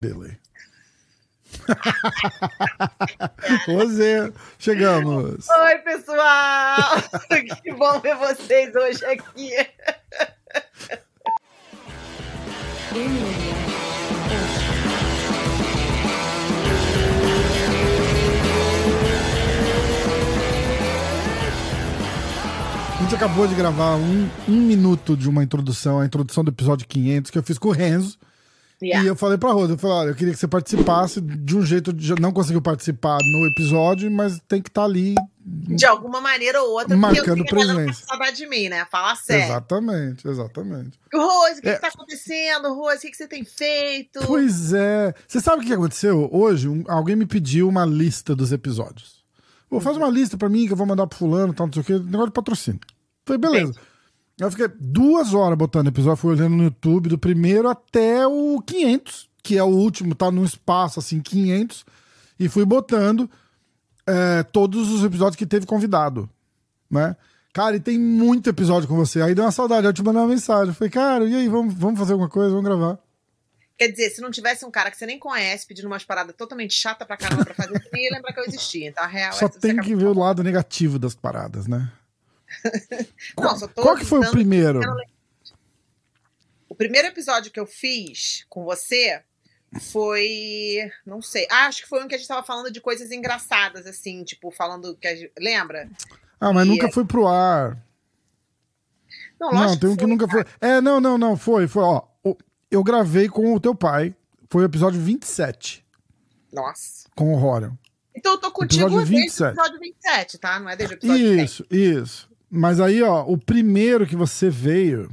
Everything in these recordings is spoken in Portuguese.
dele. Rosê, chegamos. Oi, pessoal! que bom ver vocês hoje aqui. A gente acabou de gravar um, um minuto de uma introdução, a introdução do episódio 500 que eu fiz com o Renzo. Yeah. E eu falei pra Rosa, eu falei, olha, eu queria que você participasse de um jeito, de, não conseguiu participar no episódio, mas tem que estar ali. De alguma maneira ou outra, Marcando porque eu presença. tá saudade de mim, né? Fala sério. Exatamente, exatamente. Rose, o que, É. que tá acontecendo? Rose, o que, que você tem feito? Pois é. Você sabe o que aconteceu? Hoje, um- alguém me pediu uma lista dos episódios. Pô, faz uma lista pra mim que eu vou mandar pro fulano, tal, não sei o quê, negócio de patrocínio. Falei, beleza. Eu fiquei duas horas botando episódio, fui olhando no YouTube do primeiro até o 500, que é o último, tá num espaço assim, 500, e fui botando é, todos os episódios que teve convidado, né? Cara, e tem muito episódio com você. Aí deu uma saudade, eu te mandei uma mensagem. Eu falei, cara, e aí, vamos, vamos fazer alguma coisa, vamos gravar. Quer dizer, se não tivesse um cara que você nem conhece pedindo umas paradas totalmente chata pra caramba pra fazer, você nem ia lembrar que eu existia. Então, a real Só é tem que ver o lado negativo das paradas, né? Não, tô Qual que foi o primeiro? O primeiro episódio que eu fiz com você foi. Não sei. Ah, acho que foi um que a gente tava falando de coisas engraçadas, assim, tipo, falando que gente. Lembra? Ah, mas E nunca é- foi pro ar. Não, Não, tem um que foi, nunca foi. É, não, não, não, foi, foi, ó. Eu gravei com o teu pai. Foi o episódio 27, Nossa. com o Rorion. Então eu tô contigo Episódio desde 27. o episódio 27, tá? Não é desde o episódio 100. Isso, isso. Mas aí, ó, o primeiro que você veio,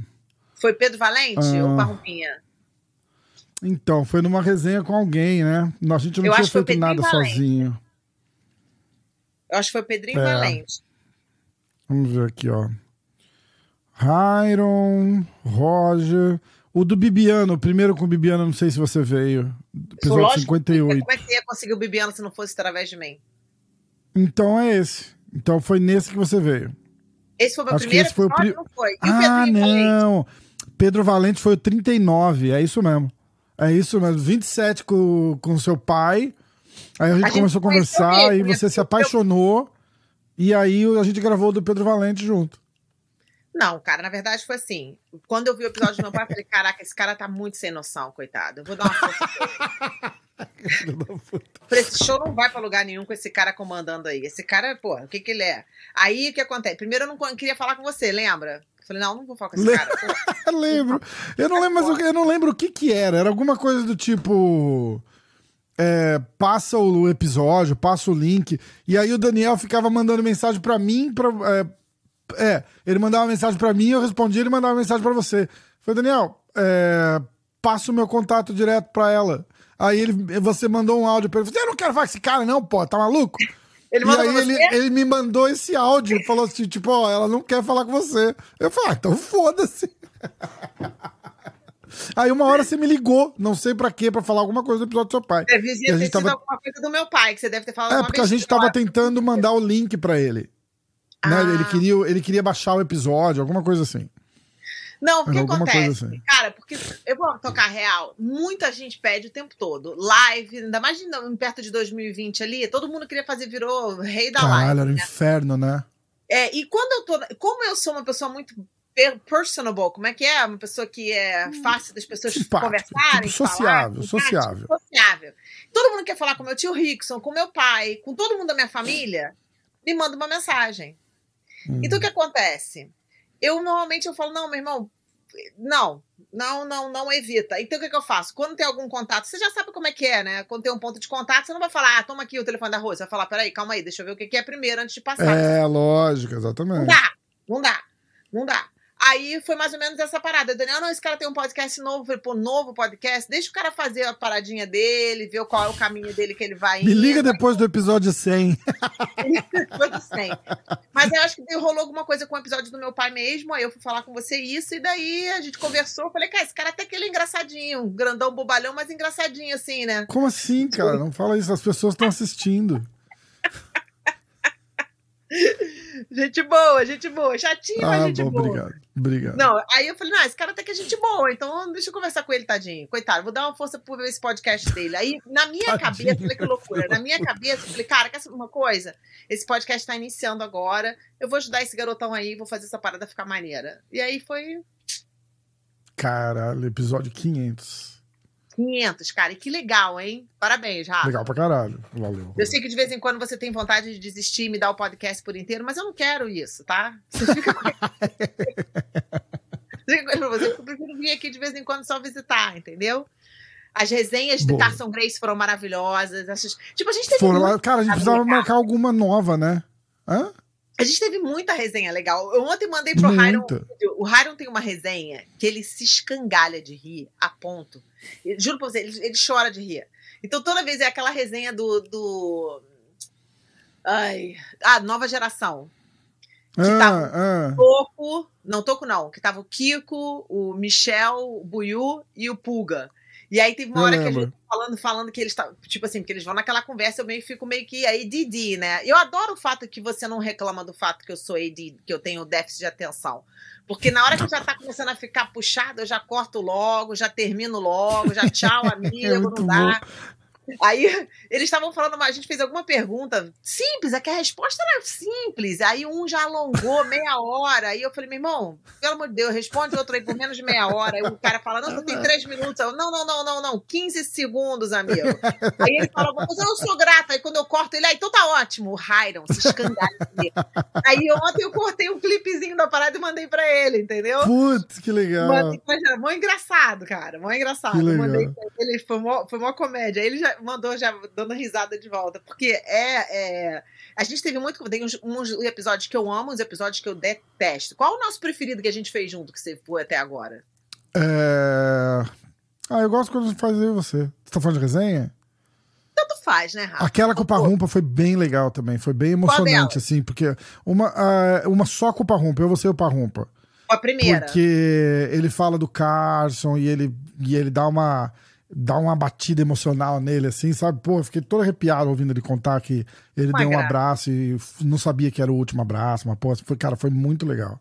Foi Pedro Valente Ah. ou Barrompinha? então, foi numa resenha com alguém, né? A gente não Eu tinha feito nada Valente. sozinho. Eu acho que foi Pedrinho É. Valente. Vamos ver aqui, ó. Hyron, Roger. O do Bibiano, o primeiro com o Bibiano, não sei se você veio. Episódio Lógico, 58. Como é que você ia conseguir o Bibiano se não fosse através de mim? Então é esse. Então foi nesse que você veio. Esse foi o meu Acho que primeiro esse foi o episódio, pri- não foi? E o Ah, Pedrinho Valente? não. Pedro Valente foi o 39, é isso mesmo. É isso mesmo. 27 com, com seu pai. Aí a gente A gente começou a conheceu conversar mesmo, e né? você se Eu- apaixonou. E aí a gente gravou o do Pedro Valente junto. Não, cara, na verdade foi assim. Quando eu vi o episódio do meu pai, eu falei: caraca, esse cara tá muito sem noção, coitado. Eu vou dar uma força pra ele. Falei, esse show não vai pra lugar nenhum com esse cara comandando aí. Esse cara, pô, o que que ele é? Aí o que acontece? Primeiro eu não queria falar com você, lembra? Eu Falei, não, não vou falar com esse cara. Lembro. Eu não lembro, mas eu, eu não lembro o que que era. Era alguma coisa do tipo. é, passa o episódio, passa o link. E aí o Daniel ficava mandando mensagem pra mim. Pra, é, é, ele mandava mensagem pra mim, eu respondia, ele mandava mensagem pra você. Falei, Daniel, é, passa o meu contato direto pra ela. Aí ele, você mandou um áudio pra ele. Eu não quero falar com esse cara, não, pô, tá maluco? Ele e aí ele, ele me mandou esse áudio, falou assim, tipo, ó, ela não quer falar com você. Eu falei, ah, então foda-se. Aí uma hora você me ligou, não sei pra quê, pra falar alguma coisa do episódio do seu pai. Devia E a ter sido tava- alguma coisa do meu pai, que você deve ter falado É, porque a gente tava tentando mandar o link pra ele. Né? Ah. Ele, queria, ele queria baixar o episódio, alguma coisa assim. Não, o que acontece? assim. Cara, porque eu vou tocar real, muita gente pede o tempo todo. Live, ainda mais perto de 2020 ali, todo mundo queria fazer, virou rei da Caralho, live. era né? inferno, né? É, e quando eu tô. Como eu sou uma pessoa muito per- personable, como é que é? Uma pessoa que é fácil das pessoas Simpático, conversarem. tipo, sociável, falar, sociável. sociável. Todo mundo quer falar com meu tio Rickson, com meu pai, com todo mundo da minha família, me manda uma mensagem. Hum. Então o que acontece? Eu normalmente eu falo, não, meu irmão, não, não, não, não evita. Então o que, que eu faço? Quando tem algum contato, você já sabe como é que é, né? Quando tem um ponto de contato, você não vai falar, ah, toma aqui o telefone da Rose. Você vai falar, peraí, calma aí, deixa eu ver o que, que é primeiro antes de passar. É, lógico, Não exatamente. dá, não dá, não dá. Aí foi mais ou menos essa parada. Daniel, não, esse cara tem um podcast novo. Eu falei, pô, novo podcast? Deixa o cara fazer a paradinha dele, ver qual é o caminho dele que ele vai Me indo. liga depois do episódio 100. Depois do 100. Mas eu acho que rolou alguma coisa com o episódio do meu pai mesmo. Aí eu fui falar com você isso. E daí a gente conversou. Eu falei, cara, esse cara até que ele é engraçadinho. Grandão, bobalhão, mas engraçadinho assim, né? Como assim, cara? Não fala isso, as pessoas estão assistindo. Gente boa, gente boa. Chatinho, mas Ah, gente bom, boa. obrigado. Obrigado. Não, aí eu falei, não, esse cara até que é gente boa, então deixa eu conversar com ele, tadinho. Coitado, vou dar uma força por esse podcast dele. Aí, na minha Tadinho. cabeça, olha que loucura, na minha cabeça, eu falei, cara, quer saber uma coisa? Esse podcast tá iniciando agora, eu vou ajudar esse garotão aí, vou fazer essa parada ficar maneira. E aí foi Caralho, episódio 500. 500, cara, e que legal, hein? Parabéns, Rafa. Legal pra caralho. Valeu. Eu sei que de vez em quando você tem vontade de desistir e me dar o podcast por inteiro, mas eu não quero isso, tá? Você fica com eu prefiro vir aqui de vez em quando só visitar, entendeu? As resenhas de Boa. Carson Grace foram maravilhosas. essas- Tipo, a gente teve Foram cara, a gente precisava marcar alguma nova, né? Hã? A gente teve muita resenha legal. Eu ontem mandei pro vídeo. O Hiron tem uma resenha que ele se escangalha de rir a ponto. Eu Juro pra você, ele, ele chora de rir. Então toda vez é aquela resenha do. do... Ai. Ah, nova geração. Que tava- Ah, ah. Toco. Não, Toco não. Que tava o Kiko, o Michel, o Buiu e o Pulga. E aí teve uma Eu hora que a lembro. gente falando, falando que eles. Tipo assim, porque eles vão naquela conversa, eu meio fico meio que aí Didi, né? Eu adoro o fato que você não reclama do fato que eu sou AD, que eu tenho déficit de atenção. Porque na hora que já tá começando a ficar puxado, eu já corto logo, já termino logo, já tchau, amigo, É não dá. Aí eles estavam falando, a gente fez alguma pergunta simples, é que a resposta era simples. Aí um já alongou meia hora. Aí eu falei, meu irmão, pelo amor de Deus, responde outro aí por menos de meia hora. Aí o cara fala, não, você tem três minutos. Eu, não, não, não, não, não, 15 segundos, amigo. Aí ele fala, mas eu sou grata. Aí quando eu corto ele, aí então tá ótimo. O Hiron se escandalha. Aí ontem eu cortei um clipezinho da parada e mandei pra ele, entendeu? Putz, que legal. Mandei, mas era mó engraçado, cara. Mó engraçado. Mandei pra ele, foi mó, foi mó comédia. Aí ele já mandou já dando risada de volta. Porque é. é- a gente teve muito. Tem uns, uns episódios que eu amo, uns episódios que eu detesto. Qual o nosso preferido que a gente fez junto que você foi até agora? É... Ah, eu gosto quando a gente faz eu e você. Você tá falando de resenha? Tanto faz, né, Rafa? Aquela com o Parrumpa foi bem legal também. Foi bem emocionante, assim, porque uma, ah, uma só com o Parrumpa, eu vou ser o Parrumpa. A primeira. Porque ele fala do Carson e ele, e ele dá uma dá uma batida emocional nele, assim, sabe? Pô, eu fiquei todo arrepiado ouvindo ele contar que ele Uma deu um graça. abraço e não sabia que era o último abraço, mas, pô, foi, cara, foi muito legal.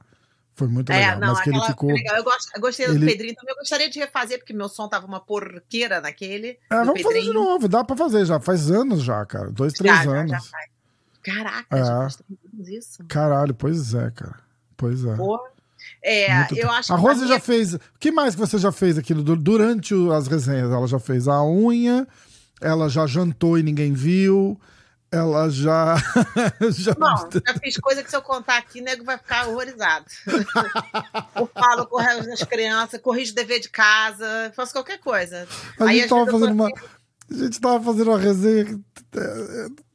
Foi muito É, legal. não, mas que ele ficou. legal. Eu, gosto, eu gostei do ele- Pedrinho também. Eu gostaria de refazer, porque meu som tava uma porqueira naquele. É, do vamos fazer de Pedrinho. novo, dá pra fazer já. Faz anos já, cara. Dois, três Já, já, anos. já faz. Caraca, É. já faz isso. Caralho, pois é, cara. Pois é. Porra. É, Muito eu acho A que Rose pra já fez. O que mais que você já fez aquilo du- durante as resenhas? Ela já fez a unha, ela já jantou e ninguém viu, ela já. já... Não, já fiz coisa que se eu contar aqui, o nego vai ficar horrorizado. eu falo com o resto das crianças, corrijo dever de casa, faço qualquer coisa. A Aí, gente às tava vezes, eu fazendo uma. A gente tava fazendo uma resenha.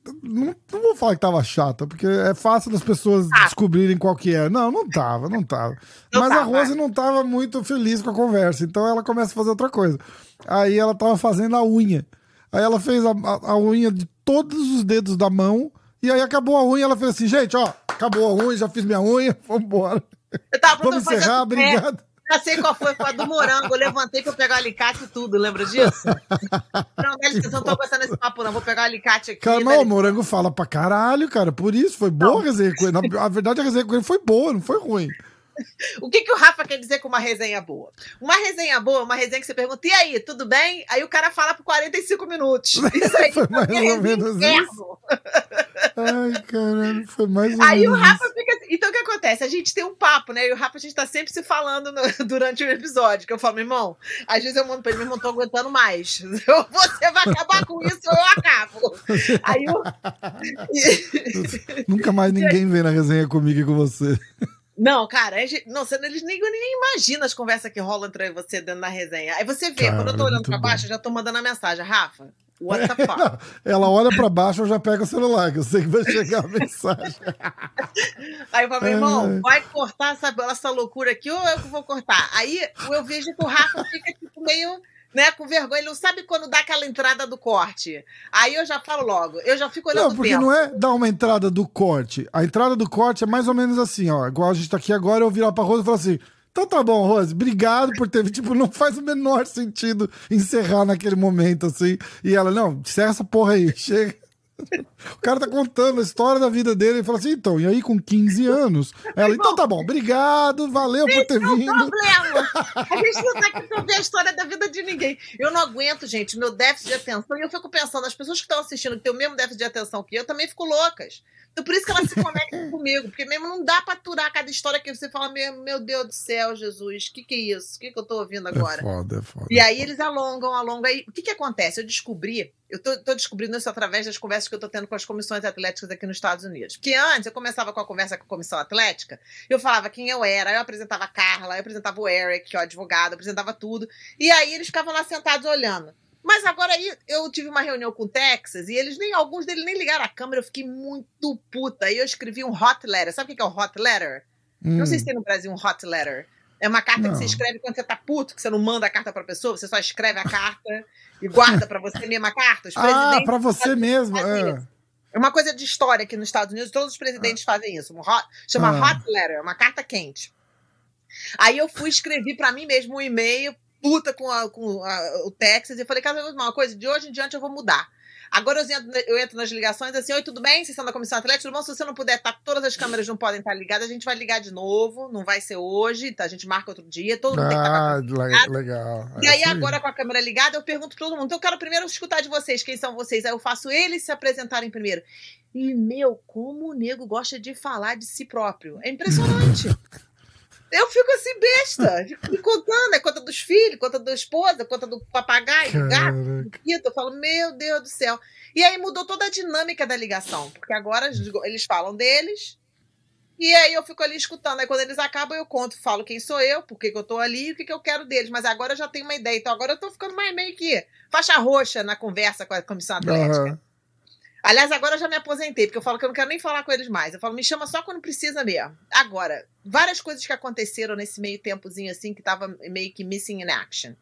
É, Não, não vou falar que tava chata, porque é fácil das pessoas Ah. descobrirem qual que é. Não, não tava, não tava. Não Mas a tava. Rose não tava muito feliz com a conversa, então ela começa a fazer outra coisa. Aí ela tava fazendo a unha. Aí ela fez a, a- a unha de todos os dedos da mão, e aí acabou a unha. Ela fez assim: gente, ó, acabou a unha, já fiz minha unha, vambora. Eu tava Vamos encerrar, É, obrigado. Já sei qual foi, foi a do morango. Eu levantei pra eu pegar o alicate e tudo, lembra disso? Não, dá licença, não tô gostando desse papo, não. Vou pegar o alicate aqui. Cara, mas o. Morango fala pra caralho, cara. Por isso, foi boa a resenha com ele. Na a verdade, a resenha com ele foi boa, não foi ruim. O que, que o Rafa quer dizer com uma resenha boa? Uma resenha boa é uma resenha que você pergunta, e aí, tudo bem? Aí o cara fala por 45 minutos. Isso aí Foi mais é ou menos inferno. Ai, caralho, foi mais ou Aí o menos Rafa isso. fica assim. Então o que acontece? A gente tem um papo, né? E o Rafa, a gente tá sempre se falando no- durante o episódio. Que eu falo, meu irmão, às vezes eu mando pra ele, meu irmão, tô aguentando mais. Eu- Você vai acabar com isso ou eu acabo. Aí eu. Nunca mais ninguém vem na resenha comigo e com você. Não, cara, gente- não, você, eles nem, nem imaginam as conversas que rolam entre você dentro da resenha. Aí você vê, Cara, quando eu tô olhando muito pra bom. baixo, eu já tô mandando a mensagem, Rafa, what the fuck? Ela olha pra baixo, eu já pego o celular, que eu sei que vai chegar a mensagem. Aí eu falo, meu irmão, Ai. vai cortar essa, essa loucura aqui ou eu que vou cortar? Aí eu vejo que o Rafa fica tipo, meio, né, com vergonha. Ele não sabe quando dá aquela entrada do corte. Aí eu já falo logo, eu já fico olhando Não, porque tempo. não é dar uma entrada do corte. A entrada do corte é mais ou menos assim, ó. Igual a gente tá aqui agora, eu virar pra Rose e falar assim. Então tá bom, Rose, obrigado por ter. Tipo, não faz o menor sentido encerrar naquele momento, assim. E ela, não, encerra essa porra aí, chega. O cara tá contando a história da vida dele e fala assim: então, e aí com 15 anos? Ela, então tá bom, obrigado, valeu por ter Não vindo. problema. A gente não tá aqui pra ver a história da vida de ninguém. Eu não aguento, gente, meu déficit de atenção. E eu fico pensando, as pessoas que estão assistindo, que têm o mesmo déficit de atenção que eu, também fico loucas. Então por isso que elas se conectam comigo. Porque mesmo não dá pra aturar cada história que você fala, meu, meu Deus do céu, Jesus, o que, que é isso? O que, que eu tô ouvindo É agora? foda, é foda. E aí eles alongam, alongam. Aí, o que que acontece? Eu descobri, eu tô, tô descobrindo isso através das conversas que eu tô tendo com as comissões atléticas aqui nos Estados Unidos. Porque antes eu começava com a conversa com a comissão atlética, eu falava quem eu era, eu apresentava a Carla, eu apresentava o Eric, que é o advogado, eu apresentava tudo. E aí eles ficavam lá sentados olhando. Mas agora aí eu tive uma reunião com o Texas e eles nem, alguns deles nem ligaram a câmera, eu fiquei muito puta. Aí eu escrevi um hot letter. Sabe o que é o hot letter? Não sei se tem no Brasil um hot letter. É uma carta. Não. que você escreve quando você tá puto, que você não manda a carta pra pessoa, você só escreve a carta e guarda pra você mesmo a carta. Os Ah, pra você mesmo. é. É uma coisa de história aqui nos Estados Unidos, todos os presidentes fazem isso. Um hot, chama Ah. hot letter, uma carta quente. Aí eu fui escrever pra mim mesmo um e-mail, puta com, a- com a- o Texas, e falei, cara, uma coisa, de hoje em diante eu vou mudar. Agora eu entro, nas ligações assim, oi, tudo bem? Vocês são da Comissão Atlética? Tudo bom? Se você não puder, tá, todas as câmeras não podem estar ligadas, a gente vai ligar de novo, não vai ser hoje, tá? A gente marca outro dia, todo mundo tem que estar a Ah, le- legal. e É aí, isso agora com a câmera ligada, eu pergunto pra todo mundo. Então, eu quero primeiro escutar de vocês quem são vocês. Aí eu faço eles se apresentarem primeiro. E, meu, como o nego gosta de falar de si próprio. É impressionante. eu fico assim, besta. Me contando. É conta dos filhos, conta da esposa, conta do papagaio, do gato. Caraca. Eu falo, meu Deus do céu. E aí mudou toda a dinâmica da ligação. Porque agora eles falam deles. E aí eu fico ali escutando. Aí quando eles acabam, eu conto, falo quem sou eu, por que, que eu tô ali e o que, que eu quero deles. Mas agora eu já tenho uma ideia. Então agora eu tô ficando mais meio que faixa roxa na conversa com a comissão atlética. Aham. Aliás, agora eu já me aposentei, porque eu falo que eu não quero nem falar com eles mais. Eu falo, me chama só quando precisa mesmo. Agora, várias coisas que aconteceram nesse meio tempozinho assim, que tava meio que missing in action.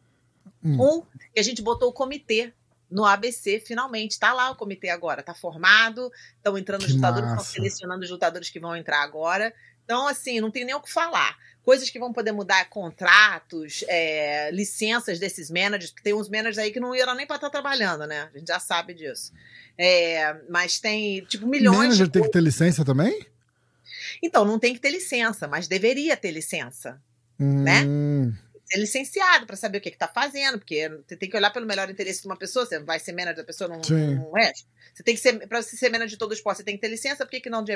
Hum. Um, que a gente botou o comitê no ABC, finalmente. Tá lá o comitê agora, tá formado, estão entrando os Que lutadores, estão selecionando os lutadores que vão entrar agora. Então, assim, não tem nem o que falar. Coisas que vão poder mudar contratos, é, licenças desses managers, porque tem uns managers aí que não iam nem para estar trabalhando, né? A gente já sabe disso. É, mas tem, tipo, milhões Manager de tem que ter licença também? Então, não tem que ter licença, mas deveria ter licença. Né? Hum, Ser licenciado para saber o que está fazendo, porque você tem que olhar pelo melhor interesse de uma pessoa, você vai ser manager da pessoa, não, Sim. não é? Você tem que ser, para você ser manager de todo o esporte, você tem que ter licença, por que, que não de,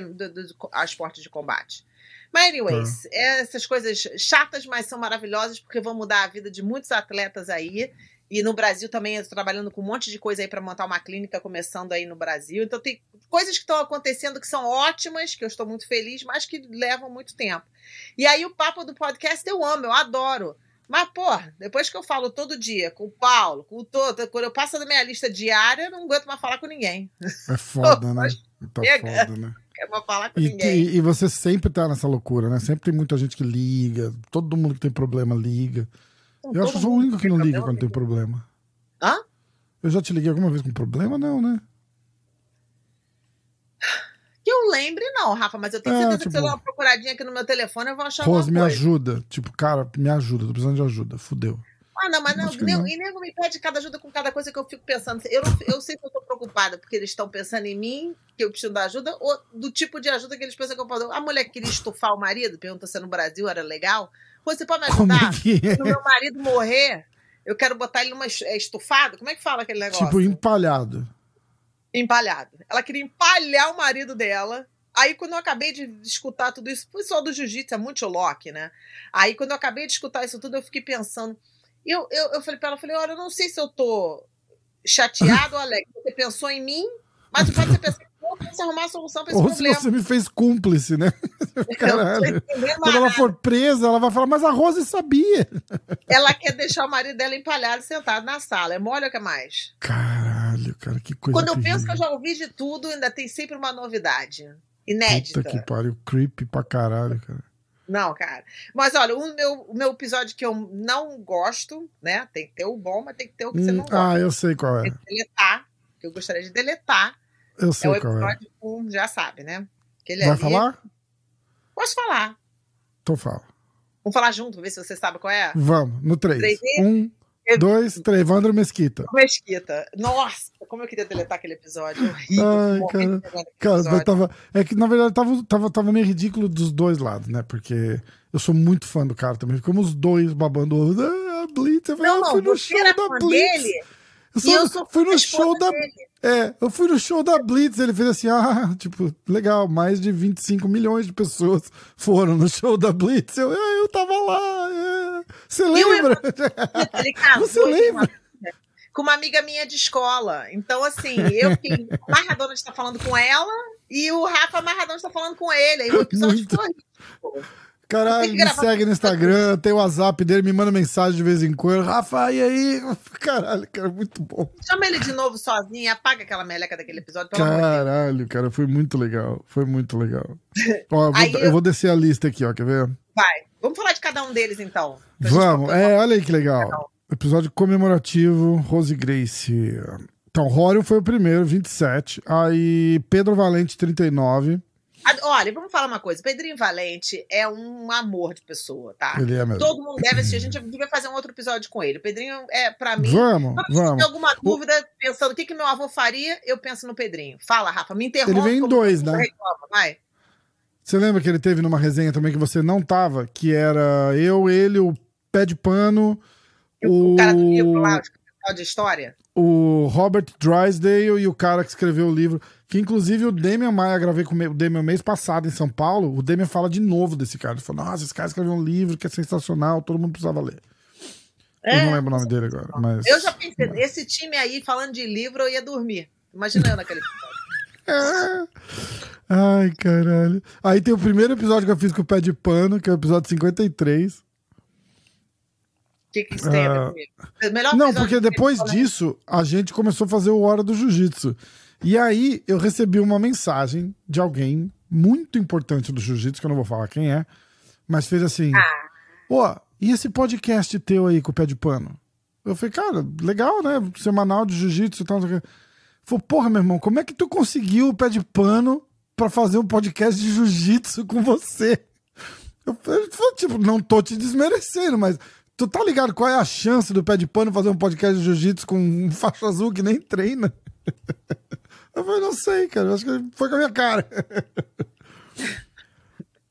a esporte de combate? Mas, anyways, essas coisas chatas, mas são maravilhosas, porque vão mudar a vida de muitos atletas aí. E no Brasil também eu tô trabalhando com um monte de coisa aí para montar uma clínica começando aí no Brasil. Então tem coisas que estão acontecendo que são ótimas, que eu estou muito feliz, mas que levam muito tempo. E aí o papo do podcast eu amo, eu adoro. Mas, pô, depois que eu falo todo dia com o Paulo, com o Toto, quando eu passo da minha lista diária, eu não aguento mais falar com ninguém. é foda, né? Tá foda, né? Quero mais falar com E, ninguém. e- e você sempre tá nessa loucura, né? Sempre tem muita gente que liga, todo mundo que tem problema liga. Eu acho que eu sou o único que não liga quando tem problema. Hã? Eu já te liguei alguma vez com problema? Não, né? Que eu lembre, não, Rafa, mas eu tenho É, certeza que se eu tipo- dar uma procuradinha aqui no meu telefone, eu vou achar Rose, me coisa. ajuda. Tipo, cara, me ajuda, tô precisando de ajuda. Fudeu. Ah, não, mas não, que nem, não. e nego me pede cada ajuda com cada coisa que eu fico pensando. Eu, não- eu sei que eu tô preocupada porque eles estão pensando em mim, que eu preciso da ajuda, ou do tipo de ajuda que eles pensam que eu posso. A mulher queria estufar o marido, pergunta se no Brasil era legal. Você pode me Como ajudar? é é? Se o meu marido morrer, eu quero botar ele numa é, estufado? Como é que fala aquele negócio? Tipo, empalhado. Empalhado. Ela queria empalhar o marido dela. Aí, quando eu acabei de escutar tudo isso, o pessoal do jiu-jitsu é muito lock, né? Aí, quando eu acabei de escutar isso tudo, eu fiquei pensando. Eu, eu, eu falei pra ela, eu falei, olha, eu não sei se eu tô chateado ou alegre. Você pensou em mim, mas pode ser pensar que eu posso arrumar a solução pra esse Ou se problema. você me fez cúmplice, né? Caralho. Quando ela for presa, ela vai falar, mas a Rose sabia. Ela quer deixar o marido dela empalhado sentado na sala. É mole ou o que mais? Caralho, cara, que coisa Quando eu penso que eu já ouvi de tudo, ainda tem sempre uma novidade. Inédita. Puta que pariu, creepy pra caralho, cara. Não, cara. Mas olha, o meu, o meu episódio que eu não gosto, né? Tem que ter o bom, mas tem que ter o que você Hum, não gosta. ah, eu sei qual é. Tem que deletar, que eu gostaria de deletar. Eu É sei o qual é. episódio com, já sabe, né? Aquele Vai ali- falar? Posso falar. Então fala. Vamos falar junto, ver se você sabe qual é. Vamos, no 3. Três e- Um, dois, três. Evandro Mesquita. Mesquita. Nossa, como eu queria deletar aquele episódio. Horrível. Ai, cara. cara tava, é que, na verdade, tava, tava, tava meio ridículo dos dois lados, né? Porque eu sou muito fã do cara também. Ficamos os dois babando. Ah, Blitz. Eu falei, não, ah, não, fui no show da Blitz. Dele, eu, sou, eu sou fui no show da. Dele. É, eu fui no show da Blitz, ele fez assim, ah, tipo, legal, mais de 25 milhões de pessoas foram no show da Blitz. Eu, ah, eu tava lá. Você lembra? Ele casou Você lembra? Com uma amiga minha de escola. Então, assim, eu que Maradona está falando com ela e o Rafa Maradona está falando com ele. Aí o episódio foi. Caralho, me segue no Instagram, tem o WhatsApp dele, me manda mensagem de vez em quando. Rafa, e aí? Caralho, cara, muito bom. Chama ele de novo sozinho e apaga aquela meleca daquele episódio. Caralho, cara, foi muito legal. Foi muito legal. Ó, eu, vou, eu... eu, vou, descer a lista aqui, ó, quer ver? Vai. Vamos falar de cada um deles, então. Vamos. É, olha aí que legal. Episódio comemorativo, Rose Grace. Então, Rorion foi o primeiro, 27. Aí, Pedro Valente, 39. Olha, vamos falar uma coisa. Pedrinho Valente é um amor de pessoa, tá? Ele é mesmo. Todo mundo deve assistir. A gente devia fazer um outro episódio com ele. O Pedrinho é, pra mim. Vamos, vamos. Se tem alguma dúvida, pensando o que, que meu avô faria, eu penso no Pedrinho. Fala, Rafa, me interrompa. Ele vem em dois, né? Reclama, vai. Você lembra que ele teve numa resenha também que você não tava? Que era eu, ele, o pé de pano. O, o cara do livro lá, de história? O Robert Drysdale e o cara que escreveu o livro. Que inclusive o Demian Maia, gravei com o Demian mês passado em São Paulo. O Demian fala de novo desse cara. Ele falou: Nossa, esse cara escreveu um livro que é sensacional, todo mundo precisava ler. É, eu não lembro o nome dele agora. Mas... Eu já pensei, esse time aí, falando de livro, eu ia dormir. Imaginando naquele é. Ai, caralho. Aí tem o primeiro episódio que eu fiz com o pé de pano, que é o episódio 53. O que, que isso tem a ver ah. Melhor Não, porque depois disso, a gente começou a fazer o Hora do Jiu-Jitsu. E aí eu recebi uma mensagem de alguém muito importante do jiu-jitsu, que eu não vou falar quem é, mas fez assim: ah. Pô, e esse podcast teu aí com o pé de pano? Eu falei, cara, legal, né? Semanal de jiu-jitsu e tal. Falei, porra, meu irmão, como é que tu conseguiu o pé de pano para fazer um podcast de jiu-jitsu com você? Eu falei, tipo, não tô te desmerecendo, mas tu tá ligado qual é a chance do pé de pano fazer um podcast de jiu-jitsu com um faixa azul que nem treina? Eu falei, não sei, cara. Acho que foi com a minha cara.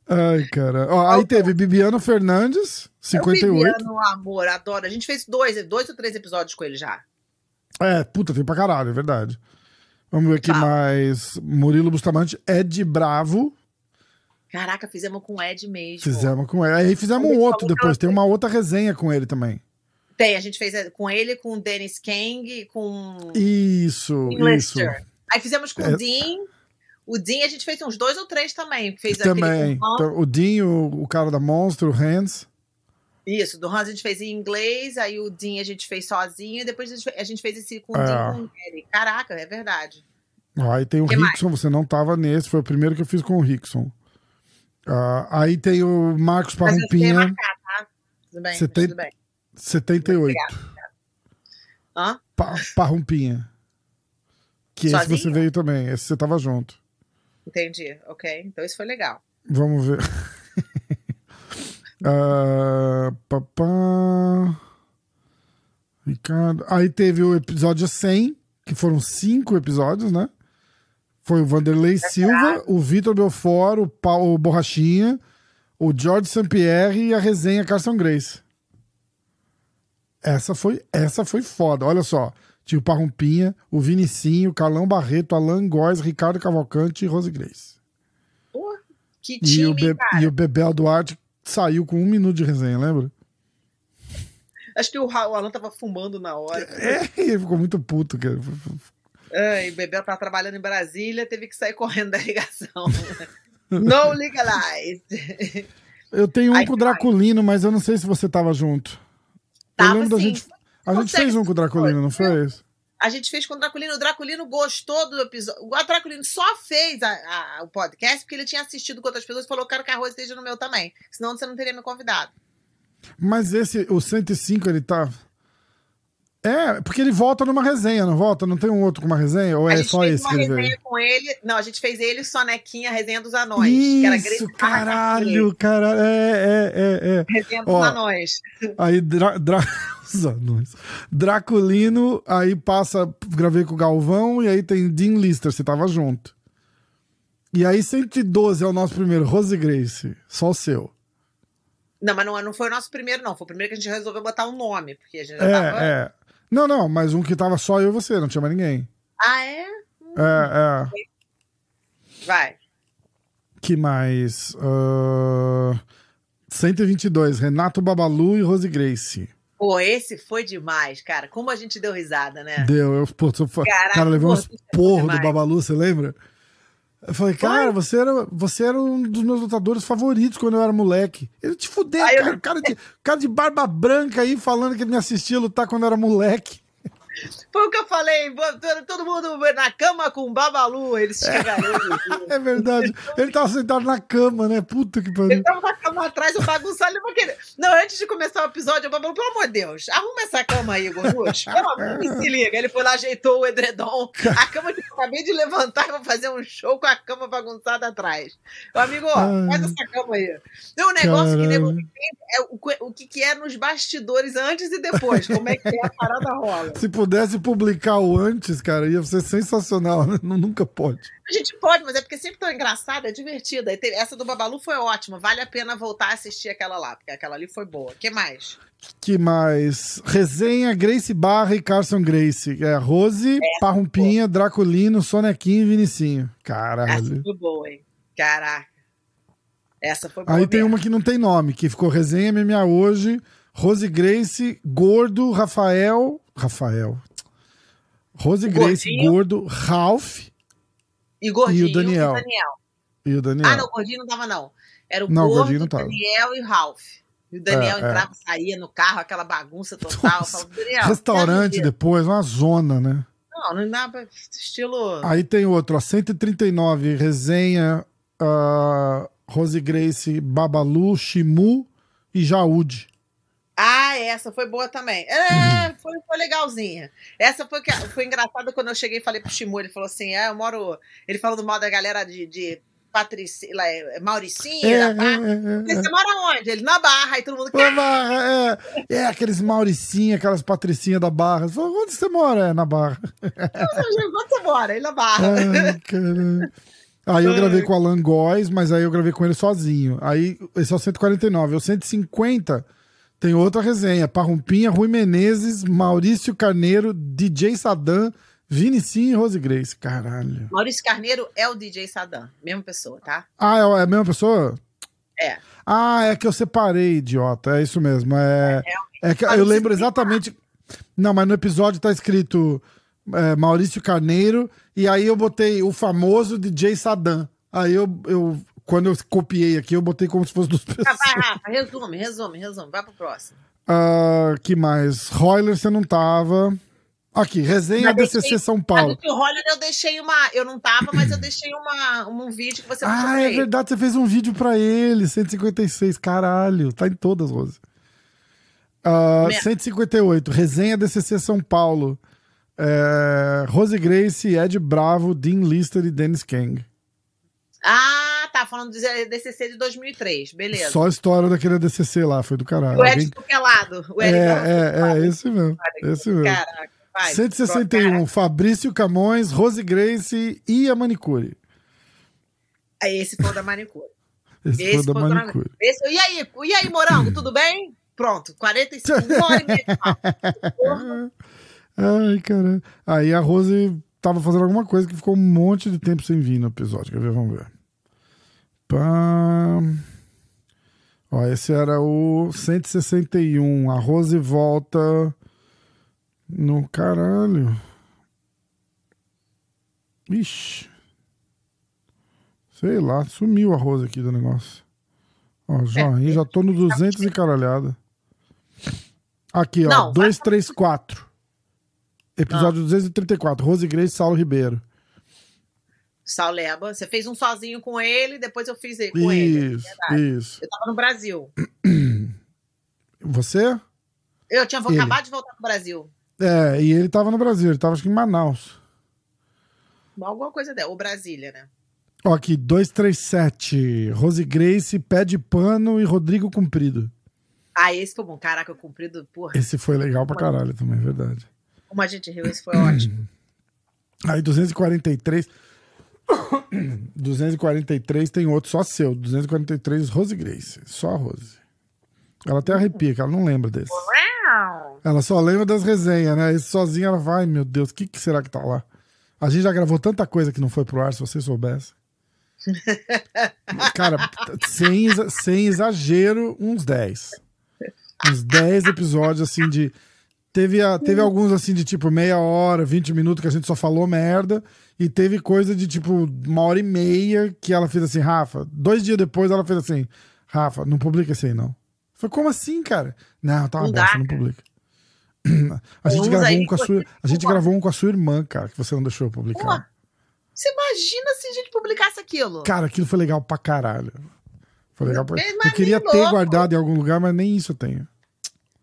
Ai, cara. Ó, aí teve Bibiano Fernandes, 58. É o Bibiano, amor, adoro. A gente fez dois, dois ou três episódios com ele já. É, puta, tem pra caralho, é verdade. Vamos ver aqui Fala. mais. Murilo Bustamante, Ed Bravo. Caraca, fizemos com o Ed mesmo. Fizemos com ele. Aí fizemos um outro depois. Tem uma outra resenha com ele também. Tem, a gente fez com ele, com o Dennis Kang, com. Isso, isso. Aí fizemos com é... o Dean. O Dean a gente fez uns dois ou três também. Fez também. Então, o Dean, o, o, cara da Monstro, o Hans. Isso, do Hans a gente fez em inglês, aí o Dean a gente fez sozinho, e depois a gente fez esse com o é. Dean com ele. Caraca, é verdade. Aí tem o que Rickson, mais? você não tava nesse, foi o primeiro que eu fiz com o Rickson. Uh, aí tem o Marcos Parrumpinha. Marcar, tá? Tudo bem, Seten... tudo bem. 78. Obrigado, Hã? Pa Parrumpinha. Que Sozinho? esse você veio também, esse você tava junto. Entendi, ok. Então isso foi legal. Vamos ver. uh, papá. Ricardo. Aí teve o episódio 100, que foram cinco episódios, né? Foi o Vanderlei Silva, o Vitor Belfort, o Paulo Borrachinha, o George St. Pierre e a resenha Carson Grace. Essa foi, essa foi foda. Olha só. Tio Parrumpinha, o Vinicinho, Carlão Barreto, Alan Góes, Ricardo Cavalcante e Rose Grace. Pô, que time, e o, Be cara. e o Bebel Duarte saiu com um minuto de resenha, lembra? Acho que o, Alan tava fumando na hora. É, ele ficou muito puto, cara. É, e o Bebel tava trabalhando em Brasília, teve que sair correndo da ligação. no legalized. Eu tenho um Aí, com o Draculino, mas eu não sei se você tava junto. Tava, eu lembro da gente a gente fez um com o Draculino, não fez? A gente fez com o Draculino. O Draculino gostou do episódio. O Draculino só fez a, a, o podcast porque ele tinha assistido com outras pessoas e falou: quero que a Rose esteja no meu também. Senão você não teria me convidado. Mas esse, o 105, ele tá. É, porque ele volta numa resenha, não volta? Não tem um outro com uma resenha? Ou A é gente só fez esse uma que ele resenha veio? com ele. Não, a gente fez ele Sonequinha, a resenha dos anões. que era Isso, Barra caralho, caralho. É, é, é, é. Resenha dos Ó. anões. Aí, Dra Dra- os anões. Draculino, aí passa, gravei com o Galvão, e aí tem Dean Lister, você tava junto. E aí 112 é o nosso primeiro, Rose Grace, só o seu. Não, mas não, não foi o nosso primeiro, não. Foi o primeiro que a gente resolveu botar um nome, porque a gente já É, tava. é. Não, não, mas um que tava só eu e você, não tinha mais ninguém. Ah, é? É, é. Vai. Que mais? Ah, 122, Renato Babalu e Rose Grace. Pô, esse foi demais, cara. Como a gente deu risada, né? Deu, eu, pô, fã. Caraca, cara, levou uns porro do. Babalu, você lembra? Eu falei, cara, você era, você era um dos meus lutadores favoritos quando eu era moleque. Ele te fudeu, Aí eu- cara. Cara de, cara de barba branca aí falando que ele me assistia lutar quando eu era moleque. Foi o que eu falei. Todo mundo na cama com o Babalu. Eles chegaram. É verdade. Ele tava sentado na cama, né? Puta que pariu. Ele tava na cama atrás, eu bagunçado. ele falou que ele- Não, antes de começar o episódio, eu falei, pelo amor de Deus, arruma essa cama aí, Gorducho. Pelo amor de Deus, se liga. Ele foi lá, ajeitou o edredom. A cama eu acabei de levantar e vou fazer um show com a cama bagunçada atrás. Ô, amigo, ó, Ai. faz essa cama aí. Tem um negócio que nego Caralho. entende é o, que- o que, que é nos bastidores antes e depois. Como é que é a parada rola. Se pudesse publicar o antes, cara, ia ser sensacional. né? Nunca pode. A gente pode, mas é porque sempre tão engraçada, é divertida. Essa do Babalu foi ótima. Vale a pena voltar a assistir aquela lá, porque aquela ali foi boa. O que mais? Que mais? Resenha Grace Barra e Carson Grace. É Rose, Parrumpinha, Draculino, Sonequinho e Vinicinho. Essa Caralho. foi boa, hein? Caraca. Essa foi boa. Aí tem mesmo. uma que não tem nome, que ficou Resenha MMA hoje. Rose Grace, Gordo, Rafael. Rafael. Rose O Grace, gordinho. Gordo, Ralph E Gordinho e o Daniel. e e o Daniel. Ah, não, o Gordinho não tava, não. Era o Não, Gordo, Gordinho não o. Daniel e o Ralph. E o Daniel É, entrava, saía no carro, aquela bagunça total. Nossa, Restaurante depois, uma zona, né? Não, não dá pra estilo. Aí tem outro, ó, 139, resenha ah, Rose Grace, Babalu, Shimu e Jaúde. Ah, essa foi boa também. Uhum. É, foi, foi legalzinha. Essa foi, que- foi engraçada quando eu cheguei e falei pro Shimu, ele falou assim: ah, eu moro. Ele falou do modo da galera de, de Patrici, lá, é, Mauricinho, É, é, Barra. é, falei, é. Você mora onde? Ele na barra, aí todo mundo. Ô, Barra, é, é, aqueles Mauricinha, aquelas patricinhas da Barra. Falou, onde você mora? É, na Barra. Onde você mora? Ele na barra. Ai. Aí eu gravei com o Alan Góes, mas aí eu gravei com ele sozinho. Aí esse é o 149. O 150 tem outra resenha. Parrumpinha, Rui Menezes, Maurício Carneiro, DJ Sadam, Vinicinho e Rose Grace. Caralho. Maurício Carneiro é o DJ Sadam, mesma pessoa, tá? Ah, é é a mesma pessoa? É. Ah, é que eu separei, idiota. É isso mesmo. É, é que Mas eu lembro exatamente. Não, mas no episódio tá escrito é, Maurício Carneiro e aí eu botei o famoso DJ Sadam. Aí eu, eu quando eu copiei aqui, eu botei como se fosse dos Ah, pessoas. vai, Rafa, resume, resume, resume. Vai pro próximo. Ah, que mais? Royler você não tava. Aqui, resenha Mas DCC deixei- São Paulo. do Tio Roller eu deixei uma. Eu não tava, mas eu deixei uma, um vídeo que você Ah, é verdade, você fez um vídeo pra ele, 156, caralho, tá em todas, Rose. Ah, Merda. 158, resenha DCC São Paulo. É, Rose Grace, Ed Bravo, Dean Lister e Dennis Kang. Ah, tá falando do DCC de 2003, beleza. Só a história daquele DCC lá, foi do caralho. o Ed Alguém- Tuquelado. O É, Ed é, é, esse mesmo. Esse mesmo. Caraca, vai. 161, Fabrício Camões, Rose Grace e a Manicure. Aí esse foi o da manicure. Esse, Esse foi da o da Manicure. Esse, e aí, e aí, Morango, tudo bem? Pronto, 45, uma hora e meia. Porra. Ai, caralho. Aí a Rose tava fazendo alguma coisa que ficou um monte de tempo sem vir no episódio. Quer ver? Vamos ver. Pá. Ó, esse era o 161. A Rose volta no caralho. Ixi. Sei lá, sumiu a Rose aqui do negócio. Ó, joinha, já tô no 200 e caralhada. Aqui, ó, Não, vai- 234. Episódio 234. Rose Grace e Saulo Ribeiro. Sauleba, você fez um sozinho com ele, depois eu fiz com ele. Isso, verdade. isso. Eu tava no Brasil. Você? Eu tinha Ele. acabado de voltar pro Brasil. É, e ele tava no Brasil, ele tava acho que em Manaus. Alguma coisa dela, ou Brasília, né? Ó, aqui, 237. Rose Grace, Pé de Pano e Rodrigo Comprido. Ah, esse foi bom. Caraca, o Comprido, porra. Esse foi legal pra caralho também, é verdade. Como a gente riu, esse foi ótimo. Aí, 243. 243 tem outro só seu. 243 Rose Grace. Só a Rose. Ela até arrepia, que ela não lembra desse. Ela só lembra das resenhas, né? Esse sozinha ela vai, meu Deus, o que, que será que tá lá? A gente já gravou tanta coisa que não foi pro ar, se você soubesse. Cara, sem, sem exagero, uns 10. Uns 10 episódios assim de. Teve, a- teve alguns assim de tipo meia hora, 20 minutos que a gente só falou merda. E teve coisa de tipo uma hora e meia que ela fez assim, Rafa. Dois dias depois ela fez assim, Rafa, não publica esse aí não. Foi como assim, cara? Não, tá uma Não dá, bosta, não cara. publica. A gente, gravou um com a sua, a gente gravou um com a sua irmã, cara, que você não deixou eu publicar. Pô, Você imagina se a gente publicasse aquilo? Cara, aquilo foi legal pra caralho. Foi legal pra... Eu queria ter louco. guardado em algum lugar, mas nem isso eu tenho.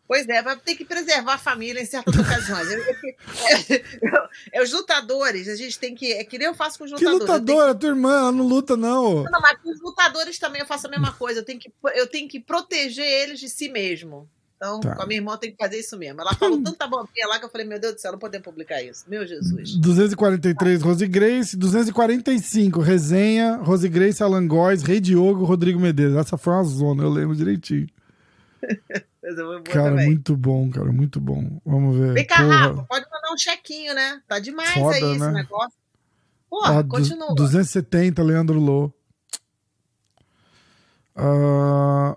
Pois é, vai ter que preservar a família em certas ocasiões. Eu- eu- eu- É os lutadores, a gente tem que. É que nem eu faço com os Que lutadores. tenho lutadora, tua irmã, ela não luta, não. Não, mas com os lutadores também eu faço a mesma coisa. Eu tenho que, eu tenho que proteger eles de si mesmo. Então, Tá. com a minha irmã, eu tenho que fazer isso mesmo. Ela falou tanta bobinha lá que eu falei, meu Deus do céu, não podemos publicar isso. Meu Jesus. 243, Rose Grace. 245, resenha, Rose Grace, Alan Góes, Rei Diogo, Rodrigo Medeiros. Essa foi uma zona, eu lembro direitinho. Eu vou Cara, também. muito bom, cara, muito bom. Vamos ver. Vem cá. Rafa, pode mandar um chequinho, né? Tá demais Foda, aí esse né? negócio. Porra, du- continua. 270, Leandro Lô. Ah,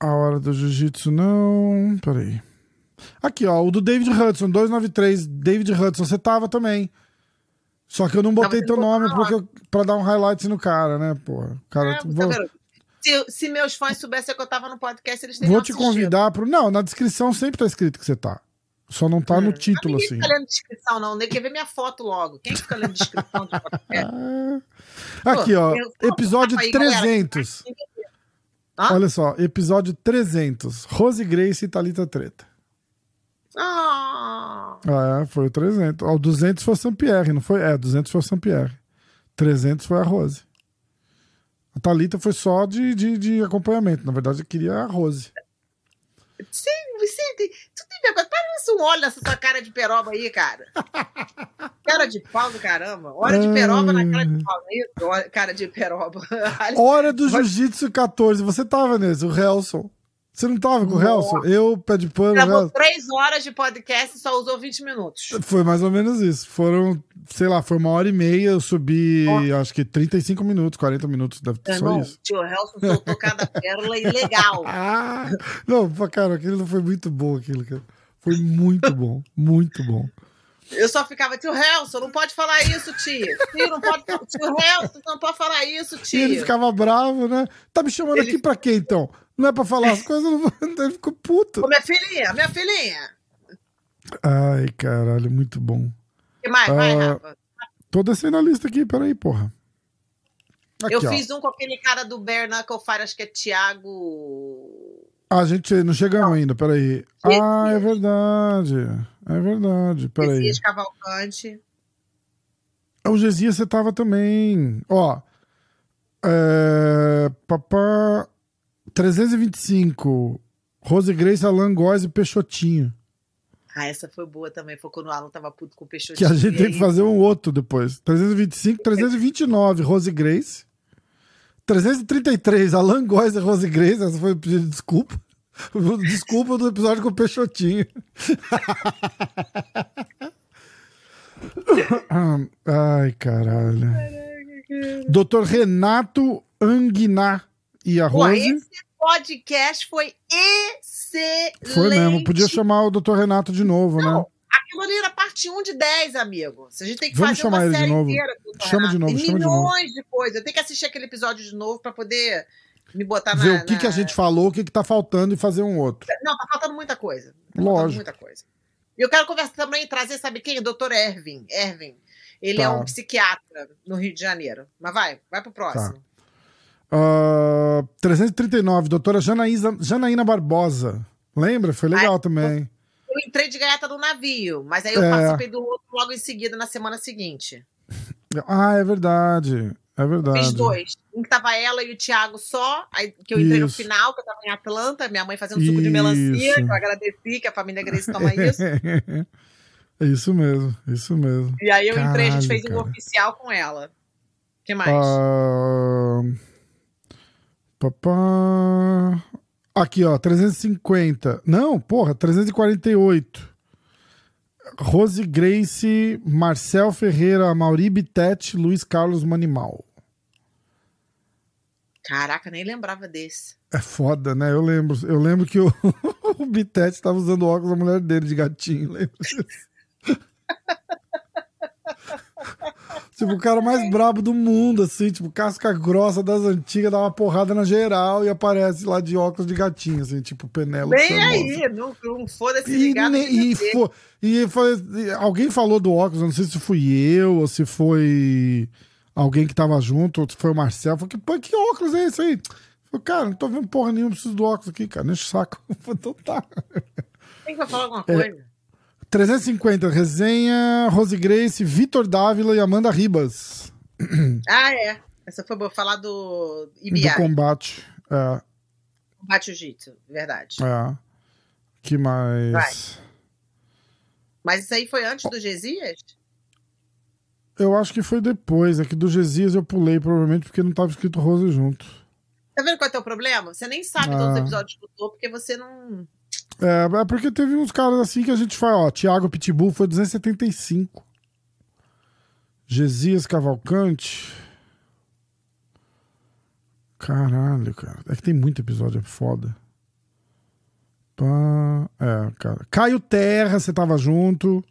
a hora do jiu-jitsu, não. Peraí. Aqui, ó, o do David Hudson, 293. David Hudson, você tava também. Só que eu não botei teu nome porque eu, pra dar um highlight no cara, né, porra? Cara, É, tá vou? Se, se meus fãs soubessem que eu tava no podcast, eles teriam vou te assistido. convidar pro. Não, na descrição sempre tá escrito que você tá. Só não tá no Hum. título, Ninguém assim. fica lendo descrição, não. Nem quer ver minha foto logo. Quem que fica lendo descrição de podcast? Ah. Aqui, ó, episódio aí, galera. 300. Hã? Olha só, episódio 300. Rose Grace e Thalita Treta. Ah, Ah, é, foi o 300. Ó, o 200 foi o Sampierre, não foi? É, 200 foi o Sampierre. 300 foi a Rose. A Thalita foi só de, de, de acompanhamento. Na verdade, eu queria a Rose. Sim, Vicente, tu tem vergonha? Parece um olho nessa sua cara de peroba aí, cara. cara de pau do caramba. Olha de peroba na cara de pau, é isso? Cara de peroba. Hora do Jiu-Jitsu 14. Você tava nesse, o Helson. Você não tava com o Helson? Eu, pé de pano, o Gravou três horas de podcast e só usou 20 minutos. Foi mais ou menos isso. Foram, sei lá, foi uma hora e meia. Eu subi, acho que 35 minutos, 40 minutos. Deve ter só Irmão, isso. tio Helson soltou cada pérola ilegal. Ah! Não, cara, aquilo foi muito bom, aquilo, cara. Foi muito bom, muito bom. Eu só ficava, tio Helson, não pode falar isso, tio. Tio, não pode. Tio Helson, não pode falar isso, tio. ele ficava bravo, né? Tá me chamando Ele- aqui pra quê, então? Não é pra falar as coisas? Não... Ele ficou puto. Ô, minha filhinha, minha filhinha. Ai, caralho, muito bom. que mais? Vai, Ah, Rafa. Tô descendo a lista aqui, peraí, porra. Aqui, Eu ó. fiz um com aquele cara do Bare Knuckle Fire, acho que é Thiago. Ah, gente, não chegamos ainda, peraí. Ah, é verdade. É verdade, peraí. Messias Cavalcante. O Gesia você tava também. Ó. É, papá. 325. Rose Grace, Alan Góes e Peixotinho. Ah, essa foi boa também. Foi quando o Alan tava puto com o Peixotinho. Que a gente tem que fazer um outro depois. 325, 329, Rose Grace. 333, Alan Góes e Rose Grace. Essa foi o pedido de desculpa. Desculpa do episódio com o Peixotinho. Ai, caralho. Doutor Renato Anguiná e a Pô, Rose. esse podcast foi excelente. Foi mesmo. Podia chamar o Doutor Renato de novo, Não, né? aquilo ali era parte 1 de 10, amigo. A gente tem que Vamos fazer chamar uma ele de série novo. inteira. com o Dr. Chama de Renato. novo, Tem chama de novo. milhões de coisas. Eu tenho que assistir aquele episódio de novo pra poder me botar na... Ver o que, na- que a gente falou, o que, que tá faltando e fazer um outro. Não, tá faltando muita coisa. Tá Lógico. muita coisa. E eu quero conversar também trazer, sabe quem? O doutor Ervin. Ervin. Ele é Tá. um psiquiatra no Rio de Janeiro. Mas vai, vai pro próximo. Ah, 339, doutora Janaísa, Janaína Barbosa. Lembra? Foi legal Ai, também. Eu entrei de gaiata no navio, mas aí eu É. participei do outro logo em seguida, na semana seguinte. Ah, é verdade. É verdade. Fiz dois. Um que tava ela e o Thiago só, aí que eu entrei no Isso. final, que eu tava em Atlanta, minha mãe fazendo suco de melancia, que eu agradeci, que a família Grace toma isso. É isso mesmo, isso mesmo. E aí eu entrei, a gente Caralho, fez um cara. oficial com ela. O que mais? Ah, papá. Aqui, ó, 350. Não, porra, 348. Rose Grace, Marcel Ferreira, Mauri Bitete, Luiz Carlos Manimal. Caraca, nem lembrava desse. É foda, né? Eu lembro, eu lembro que o, o Bitete tava usando óculos da mulher dele de gatinho, lembra? tipo, o cara mais brabo do mundo, assim, tipo, casca grossa das antigas, dá uma porrada na geral e aparece lá de óculos de gatinho, assim, tipo, Penélope. Bem aí, não, não foda-se E, ligar. ne- e, fo- e foi- e alguém falou do óculos, não sei se fui eu ou se foi alguém que tava junto, ou se foi o Marcel. Falei, que, pô, que óculos é esse aí? Falei, cara, não tô vendo porra nenhuma, preciso do óculos aqui, cara, deixa o saco. Falei, Então tá. Quem vai falar alguma É. coisa? 350, resenha, Rose Grace, Vitor Dávila e Amanda Ribas. Ah, é. Essa foi boa. Falar do IBI, Do combate. É, Combate Jiu-Jitsu, verdade. é. Que mais? Mas isso aí foi antes do Gesias? Eu acho que foi depois. É que do Gesias eu pulei, provavelmente, porque não tava escrito Rose junto. Tá vendo qual é o teu problema? Você nem sabe Ah. todos os episódios que escutou, porque você não. É, é porque teve uns caras assim que a gente faz, ó. Thiago Pitbull foi 275. Gesias Cavalcante. Caralho, cara. É que tem muito episódio, é foda. Pá, É, cara. Caio Terra, você tava junto.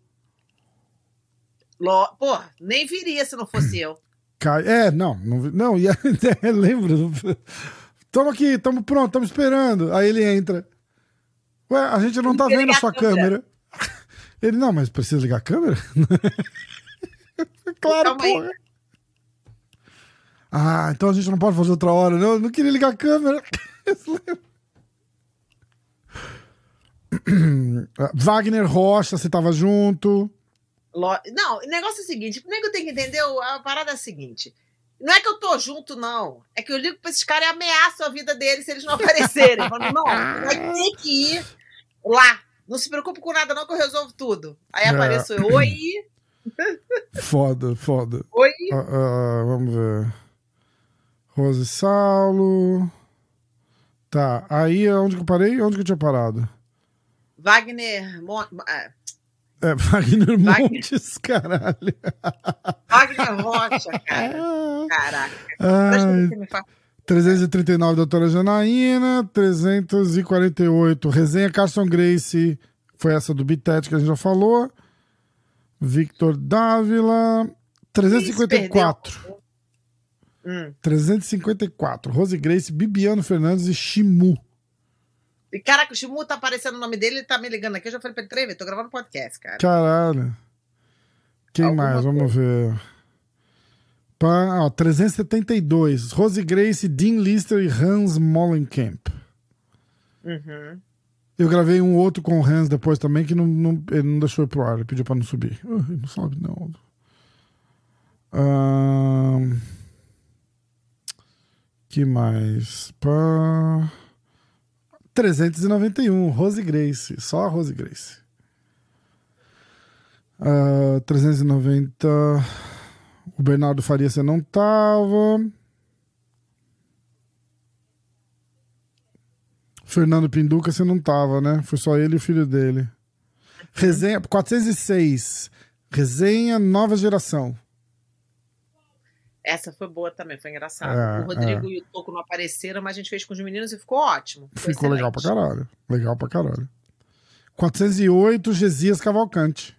Lo... Pô, nem viria se não fosse eu. Caio... É, não, não, não e é, lembro. Tamo aqui, tamo pronto, tamo esperando. Aí ele entra. Ué, a gente não tá vendo a sua a câmera. câmera. Ele, não, mas precisa ligar a câmera? claro, porra. Ah, então a gente não pode fazer outra hora, não? Eu não queria ligar a câmera. Wagner Rocha, você tava junto. Não, o negócio é o seguinte: o nego tem que entender a parada é a seguinte. Não é que eu tô junto, não. É que eu ligo pra esses caras e ameaço a vida deles se eles não aparecerem. Falo, não, vai ter que ir lá. Não se preocupe com nada, não, que eu resolvo tudo. Aí É. apareço eu, oi, Foda, foda. oi. Ah, ah, vamos ver. Rose Saulo. Tá, aí onde que eu parei? Onde que eu tinha parado? Wagner. Mon... É, Wagner Wagner. Montes, caralho. Wagner Rocha, cara. Caraca. Ai, se me fala. 339, doutora Janaína. 348, resenha Carson Grace. Foi essa do Bitete que a gente já falou. Victor Dávila. 354. Hum. 354. Rose Grace, Bibiano Fernandes e Shimu. Caraca, o Shimu tá aparecendo o nome dele, ele tá me ligando aqui. Eu já falei pra ele, "Treve, tô gravando podcast, cara. Caralho. Quem Alguma mais? Vamos ver. Pá, ó, 372. Rose Grace, Dean Lister e Hans Mollenkamp. Uhum. Eu gravei um outro com o Hans depois também, que não, não- ele não deixou ir pro ar, ele pediu pra não subir. Ah, ele não sobe, não. Ahn, que mais? Pá, 391, Rose Grace, só a Rose Grace. Ah, 390, o Bernardo Faria você não tava. Fernando Pinduca você não tava, né? Foi só ele e o filho dele. Resenha 406. Resenha Nova Geração. Essa foi boa também, foi engraçado. É, o Rodrigo e o Toco não apareceram, mas a gente fez com os meninos e ficou ótimo. Foi Ficou legal pra excelente. caralho. Legal pra caralho. 408, Gesias Cavalcante.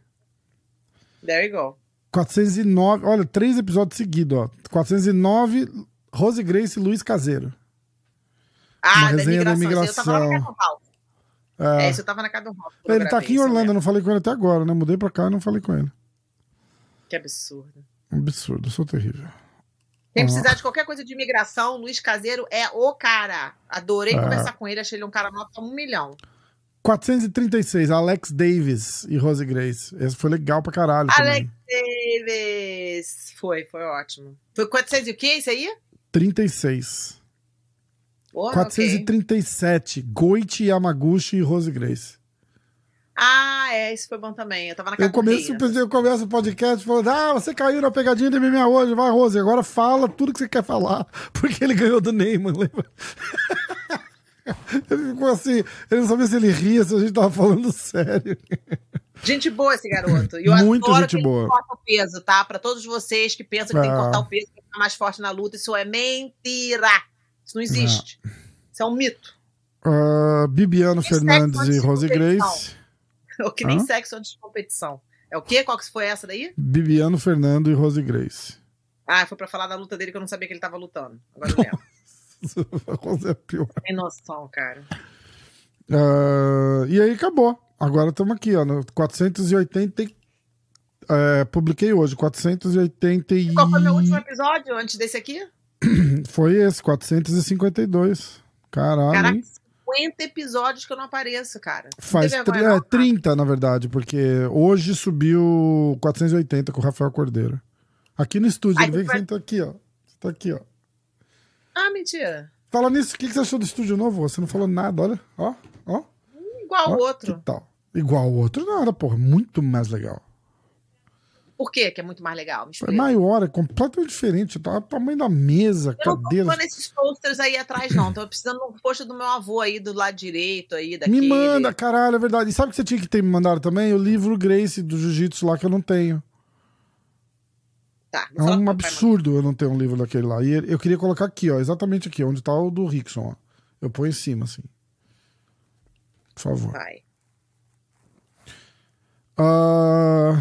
There you go. 409, olha, três episódios seguidos, ó. 409, Rose Grace e Luiz Caseiro. Ah, da resenha da imigração. Esse Eu tava. É, É, esse eu tava na casa do Ralph. eu ele tá aqui em isso Orlando, eu mesmo. não falei com ele até agora, né? Mudei pra cá e não falei com ele. Que absurdo. Absurdo, eu sou terrível. Quem Ah. precisar de qualquer coisa de imigração, Luiz Caseiro é o cara. Adorei É. conversar com ele, achei ele um cara nota um milhão. 436, Alex Davis e Rose Grace. Esse foi legal pra caralho. Alex também. Davis. Foi, foi ótimo. Foi 400 e o que isso aí? 36. Porra, 437, okay. Goichi Yamaguchi e Rose Grace. Ah, é, isso foi bom também. Eu tava na eu começo, eu começo o podcast falando: Ah, você caiu na pegadinha de MMA hoje, vai, Rose, agora fala tudo que você quer falar, porque ele ganhou do Neymar, lembra? ele ficou assim, ele não sabia se ele ria, se a gente tava falando sério. Gente boa esse garoto. Eu Muito adoro gente boa. corta o peso, tá? Pra todos vocês que pensam que tem que cortar o peso pra ficar mais forte na luta, isso é mentira. Isso não existe. Isso é um mito. Uh, Bibiano Fernandes e Rose Grace. O que nem sexo antes de competição. É o quê? Qual que foi essa daí? Bibiano Fernando e Rose Grace. Ah, foi pra falar da luta dele que eu não sabia que ele tava lutando. Agora eu lembro. Rose é pior. Tem noção, cara. Uh, e aí acabou. Agora estamos aqui, ó, no 480. É, publiquei hoje, 480 e... Qual foi o meu último episódio antes desse aqui? Foi esse, 452. Caralho. Caraca, 50 episódios que eu não apareço, cara. Faz é, 30, na verdade, porque hoje subiu 480 com o Rafael Cordeiro. Aqui no estúdio, Ai, ele veio vai... que aqui, ó. Você tá aqui, ó. Ah, mentira. Fala nisso, o que você achou do estúdio novo? Você não falou nada, olha. Ó, ó. Igual o outro. Que tal? Igual o outro, nada, porra. Muito mais legal. Por quê que é muito mais legal? É maior, é completamente diferente. Tá o tamanho da mesa, eu cadeira. Não tô esses posters aí atrás, não. Tô precisando de um do meu avô aí, do lado direito aí. Daquele. Me manda, caralho, é verdade. E sabe o que você tinha que ter me mandado também? O livro Grace do Jiu-Jitsu lá que eu não tenho. Tá, é um absurdo eu não ter um livro daquele lá. E eu queria colocar aqui, ó, exatamente aqui, onde tá o do Rickson, ó. Eu ponho em cima, assim. Por favor. Vai. Uh,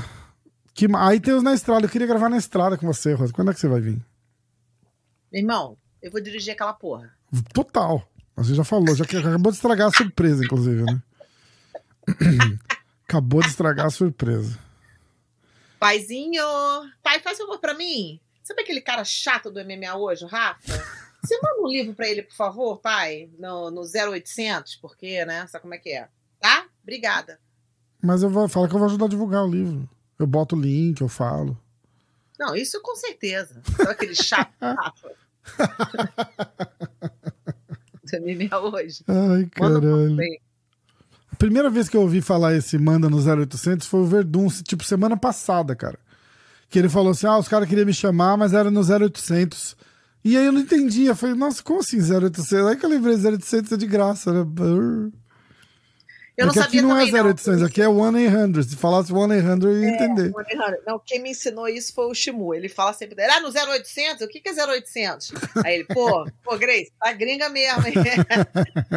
que, aí tem os na estrada. Eu queria gravar na estrada com você, Rosa. Quando é que você vai vir? Meu irmão, eu vou dirigir aquela porra. Total. Você já falou, já acabou de estragar a surpresa, inclusive, né? acabou de estragar a surpresa. Paizinho, pai, faz favor pra mim. Sabe aquele cara chato do MMA hoje, o Rafa? Você manda um livro pra ele, por favor, pai? No, no 0800, porque, né? Sabe como é que é? Tá? Obrigada. Mas eu vou falar que eu vou ajudar a divulgar o livro. Eu boto o link, eu falo. Não, isso com certeza. Sabe aquele chato MMA hoje. Ai, caralho. A primeira vez que eu ouvi falar esse manda no 0800 foi o Verdun, tipo, semana passada, cara. Que ele falou assim: ah, os caras queriam me chamar, mas era no 0800. E aí eu não entendia. Eu falei, nossa, como assim 0800? Aí que eu lembrei 0800 é de graça, né? Eu não Porque sabia aqui não é 0800, aqui é 1-800. Se falasse 1-800 eu ia é, entender. 1-800. Não, quem me ensinou isso foi o Shimu. Ele fala sempre dele, ah, no 0800? O que, que é 0800? Aí ele, pô, pô, Grace, tá gringa mesmo.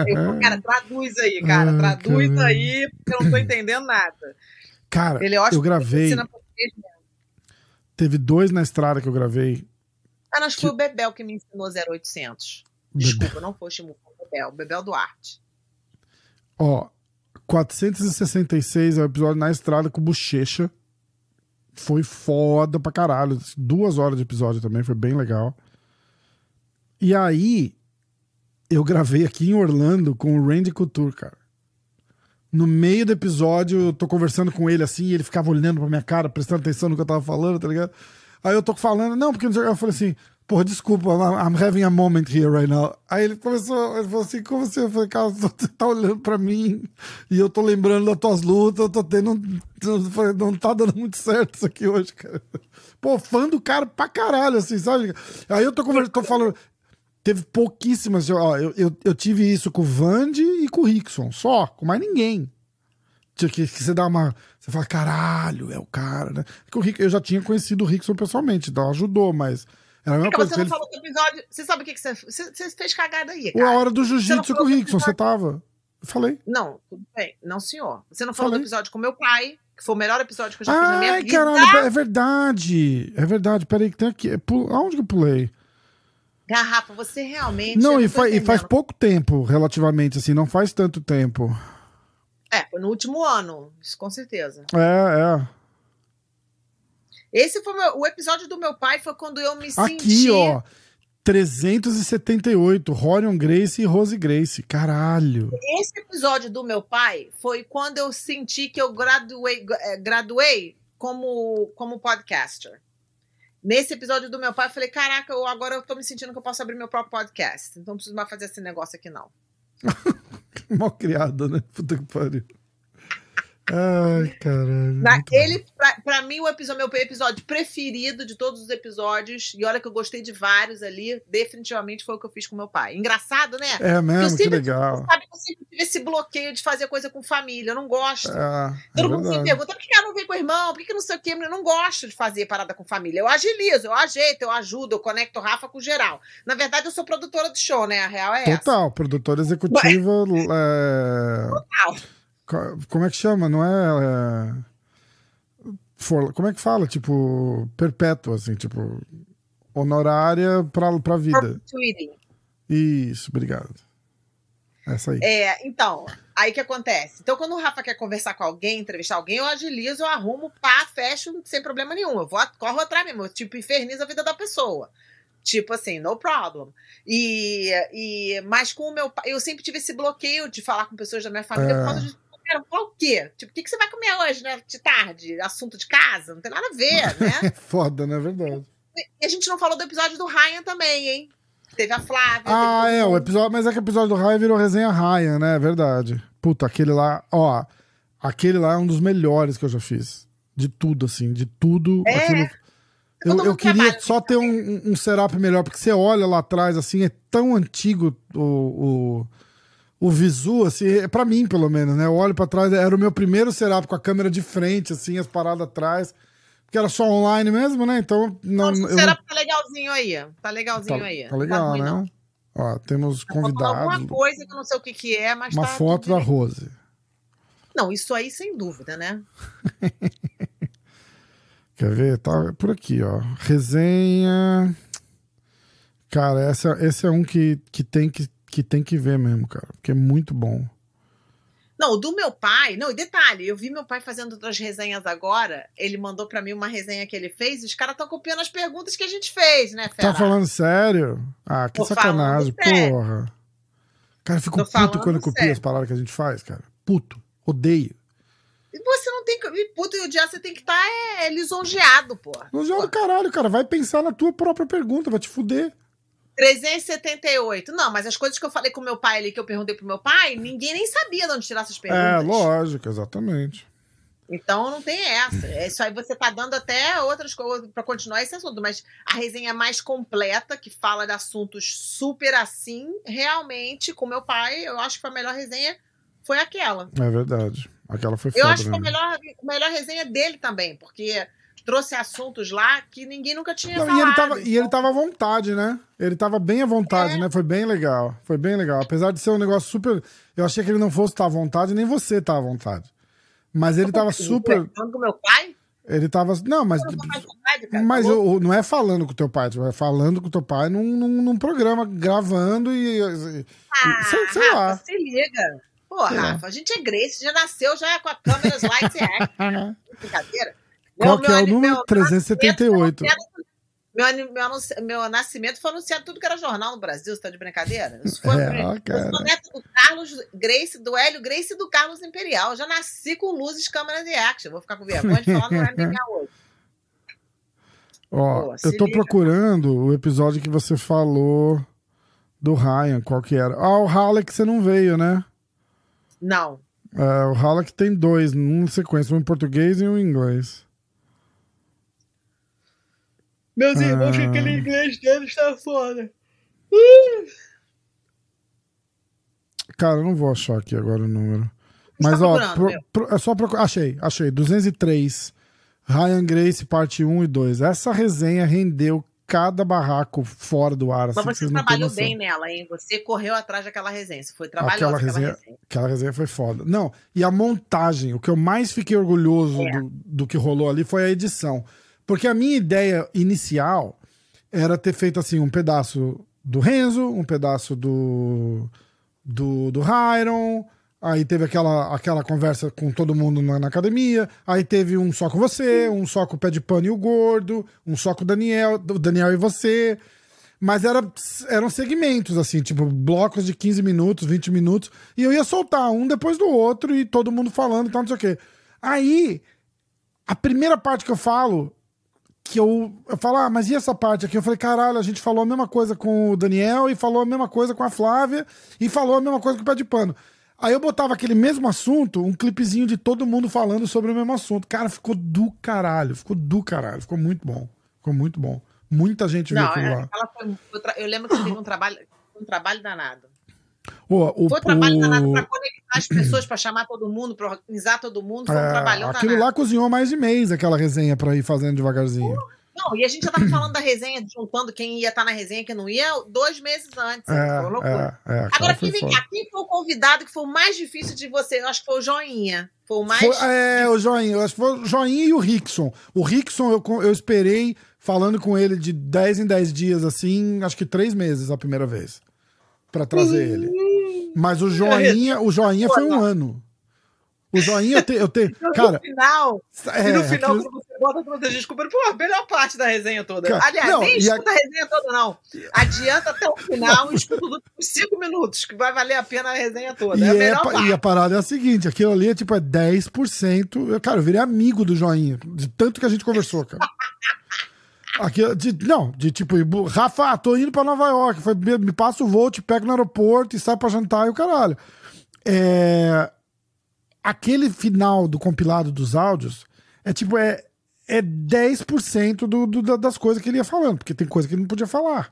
eu, cara, traduz aí, cara. Ah, traduz aí, porque eu não tô entendendo nada. Cara, ele, eu, eu gravei. Teve dois na estrada que eu gravei. Ah, não, acho que foi o Bebel que me ensinou 0800. Desculpa, não foi o Shimu, foi o Bebel. O Bebel Duarte. Ó, 466 é o episódio na estrada com bochecha. Foi foda pra caralho. Duas horas de episódio também, foi bem legal. E aí, eu gravei aqui em Orlando com o Randy Couture, cara. No meio do episódio, eu tô conversando com ele assim, e ele ficava olhando pra minha cara, prestando atenção no que eu tava falando, tá ligado? Aí eu tô falando, não, porque eu falei assim, Porra, desculpa, I'm having a moment here right now. Aí ele começou, ele falou assim, como você? Eu falei, cara, você tá olhando pra mim e eu tô lembrando das tuas lutas, eu tô tendo. Não tá dando muito certo isso aqui hoje, cara. Pô, fã do cara pra caralho, assim, sabe? Aí eu tô conversando, tô falando. Teve pouquíssimas. Ó, eu, eu, eu tive isso com o Vandy e com o Rickson, só, com mais ninguém. Que, que você dá uma. Você fala, caralho, é o cara, né? Porque eu já tinha conhecido o Rickson pessoalmente, então ajudou, mas. Era a mesma coisa você não falou do episódio. Você sabe o que, que você, você, você fez cagada aí? Cara. A hora do jiu-jitsu com o Rickson, você tava. Eu falei. Não, tudo bem. Não, senhor. Você não falou falei. do episódio com meu pai, que foi o melhor episódio que eu já fiz na minha Ai, vida. caralho, é verdade. É verdade. Peraí, que tem aqui. Aonde que eu pulei? Garrafa, você realmente. Não, e, fa e faz pouco tempo, relativamente, assim, não faz tanto tempo. É, foi no último ano, isso com certeza. É, é. Esse foi meu, o episódio do meu pai foi quando eu me Aqui, senti. Aqui, ó. 378, Rorion Grace e Rose Grace. Caralho. Esse episódio do meu pai foi quando eu senti que eu graduei, eh, graduei como, como podcaster. Nesse episódio do meu pai, eu falei: Caraca, eu, agora eu tô me sentindo que eu posso abrir meu próprio podcast. Então não preciso mais fazer esse negócio aqui, não. Mal criada, né? Puta que pariu. Ai, caralho. Na, ele, pra, pra, mim, o episódio, meu episódio preferido de todos os episódios, e olha que eu gostei de vários ali, definitivamente foi o que eu fiz com meu pai. Engraçado, né? É mesmo, que legal. Sabe que eu sempre tive esse bloqueio de fazer coisa com família, eu não gosto. É, é Todo é mundo me pergunta, por que ela não vem com o irmão? Por que não sei o quê? Eu não gosto de fazer parada com família. Eu agilizo, eu ajeito, eu ajudo, eu conecto o Rafa com o geral. Na verdade, eu sou produtora do show, né? A real é Total, essa. Total, produtora executiva. é... Total como é que chama? Não é. é for, como é que fala? Tipo, perpétua, assim, tipo, honorária pra, pra vida. Perpetuity. Isso, obrigado. Essa aí. É, então, aí que acontece? Então, quando o Rafa quer conversar com alguém, entrevistar alguém, eu agilizo, eu arrumo, pá, fecho, sem problema nenhum. Eu vou, corro atrás mesmo, eu, tipo, infernizo a vida da pessoa. Tipo assim, no problem. E, e, mas com o meu pai, eu sempre tive esse bloqueio de falar com pessoas da minha família é. por causa de Cara, o quê? Tipo, o que, que você vai comer hoje, né? De tarde? Assunto de casa? Não tem nada a ver, né? Foda, não é verdade? E a gente não falou do episódio do Ryan também, hein? Teve a Flávia. Ah, é, o episódio, mas é que o episódio do Ryan virou resenha Ryan, né? É verdade. Puta, aquele lá, ó, aquele lá é um dos melhores que eu já fiz. De tudo, assim, de tudo. É. Aquilo... Eu, eu queria só ter um, um setup melhor, porque você olha lá atrás, assim, é tão antigo o, o o visu, assim, é para mim pelo menos, né? Eu olho para trás, era o meu primeiro setup com a câmera de frente, assim, as paradas atrás. Porque era só online mesmo, né? Então. Não, Nossa, não... tá legalzinho aí. Tá legalzinho tá, aí. Tá legal, tá né? Não. Ó, temos convidados. Alguma coisa que eu não sei o que, que é, mas. Uma tá foto da Rose. Não, isso aí sem dúvida, né? Quer ver? Tá por aqui, ó. Resenha. Cara, essa, esse é um que, que tem que que tem que ver mesmo, cara, porque é muito bom. Não, o do meu pai, não, e detalhe, eu vi meu pai fazendo outras resenhas agora, ele mandou para mim uma resenha que ele fez, e os caras estão copiando as perguntas que a gente fez, né, Fera? Tá falando sério? Ah, que Tô sacanagem, porra. Cara, eu fico Tô puto quando copia as palavras que a gente faz, cara. Puto, odeio. E você não tem que. Puto, e o dia você tem que estar tá, é, lisonjeado, pô. Lisonjeado, caralho, cara. Vai pensar na tua própria pergunta, vai te fuder. 378. Não, mas as coisas que eu falei com meu pai ali, que eu perguntei pro meu pai, ninguém nem sabia de onde tirar essas perguntas. É, lógico, exatamente. Então não tem essa. É isso aí você tá dando até outras coisas para continuar esse assunto, mas a resenha mais completa, que fala de assuntos super assim, realmente, com meu pai, eu acho que a melhor resenha foi aquela. É verdade. Aquela foi foda, Eu acho que a melhor, a melhor resenha dele também, porque trouxe assuntos lá que ninguém nunca tinha Não, falado. E ele, tava, então... e ele tava à vontade, né? Ele tava bem à vontade, é. né? Foi bem legal. Foi bem legal. Apesar de ser um negócio super. Eu achei que ele não fosse estar à vontade, nem você tá à vontade. Mas ele tava super. Falando com meu pai? Ele tava. Não, mas. Mas tá eu, não é falando com teu pai, é falando com teu pai num, num, num programa, gravando e. e ah, sei, sei lá. Se liga. Pô, é. Rafa, a gente é Grace, já nasceu já com a câmera, lights e action. Brincadeira. Qual meu, que é o número? Meu 378. Meu, meu, meu, nascimento foi anunciado tudo que era jornal no Brasil, você tá de brincadeira? Isso foi é, ó, eu sou neto do Carlos Grace, do Hélio Grace e do Carlos Imperial. Eu já nasci com luzes, câmeras e action. Vou ficar com vergonha de falar no MDK hoje. Ó, Pô, eu tô liga. procurando o episódio que você falou do Ryan, qual que era? Ah, o Halleck você não veio, né? Não. É, o Halleck tem dois, um sequência, um em português e um em inglês. Meus irmãos, que aquele ah. inglês dele está foda. Cara, eu não vou achar aqui agora o número. Mas, tá ó, pro, pro, é só procurar. Achei, achei. 203. Ryan Grace, parte 1 e 2. Essa resenha rendeu cada barraco fora do ar. Assim, Mas você trabalhou bem nela, hein? Você correu atrás daquela resenha. Você foi trabalhosa aquela resenha, aquela resenha. Aquela resenha foi foda. Não, e a montagem, o que eu mais fiquei orgulhoso é. do, do que rolou ali foi a edição. Porque a minha ideia inicial era ter feito assim um pedaço do Renzo, um pedaço do do, do Hyron, aí teve aquela, aquela conversa com todo mundo na, na, academia, aí teve um só com você, um só com o pé de pano e o gordo, um só com o Daniel, o Daniel e você. Mas era, eram segmentos, assim, tipo, blocos de 15 minutos, 20 minutos. E eu ia soltar um depois do outro e todo mundo falando e tal, não sei o quê. Aí, a primeira parte que eu falo, que eu, eu falo, ah, mas e essa parte aqui? Eu falei, caralho, a gente falou a mesma coisa com o Daniel e falou a mesma coisa com a Flávia e falou a mesma coisa com o Pé de Pano. Aí eu botava aquele mesmo assunto, um clipezinho de todo mundo falando sobre o mesmo assunto. Cara, ficou do caralho, ficou do caralho, ficou muito bom. Ficou muito bom. Muita gente viu aquilo é, lá. Foi, eu lembro que teve um trabalho, um trabalho danado. O, o, foi trabalho danado para conectar as pessoas, para chamar todo mundo, para organizar todo mundo. Foi um é, trabalhão Aquilo danado. lá cozinhou mais de mês, aquela resenha para ir fazendo devagarzinho. Não, e a gente já tava falando da resenha, juntando quem ia estar tá na resenha, quem não ia, dois meses antes. É, é, é, Agora, quem, vem, quem foi o convidado que foi o mais difícil de você? Eu acho que foi o Joinha. Foi o mais. Foi, é, o Joinha. Eu acho que foi o Joinha e o Rickson. O Rickson, eu, eu esperei falando com ele de 10 em 10 dias, assim, acho que três meses a primeira vez. Para trazer ele. Mas o Joinha, o Joinha foi um ano. O joinha eu tenho. Eu tenho cara, no final, é, no final aquilo... quando você bota todas as desculpas, pô, a melhor parte da resenha toda. Cara, Aliás, não, nem escuta a... a... resenha toda, não. Adianta até o final e escuta os cinco minutos, que vai valer a pena a resenha toda. E, é a, e a parada é a seguinte: aquilo ali é tipo é 10%. Eu, cara, eu virei amigo do joinha, de tanto que a gente conversou, cara. Aqui, de, não, de tipo, Rafa, tô indo pra Nova York. Foi, me passa o voo, te pego no aeroporto e sai pra jantar e o caralho. É, aquele final do compilado dos áudios é tipo, é, é 10% do, do, das coisas que ele ia falando, porque tem coisa que ele não podia falar.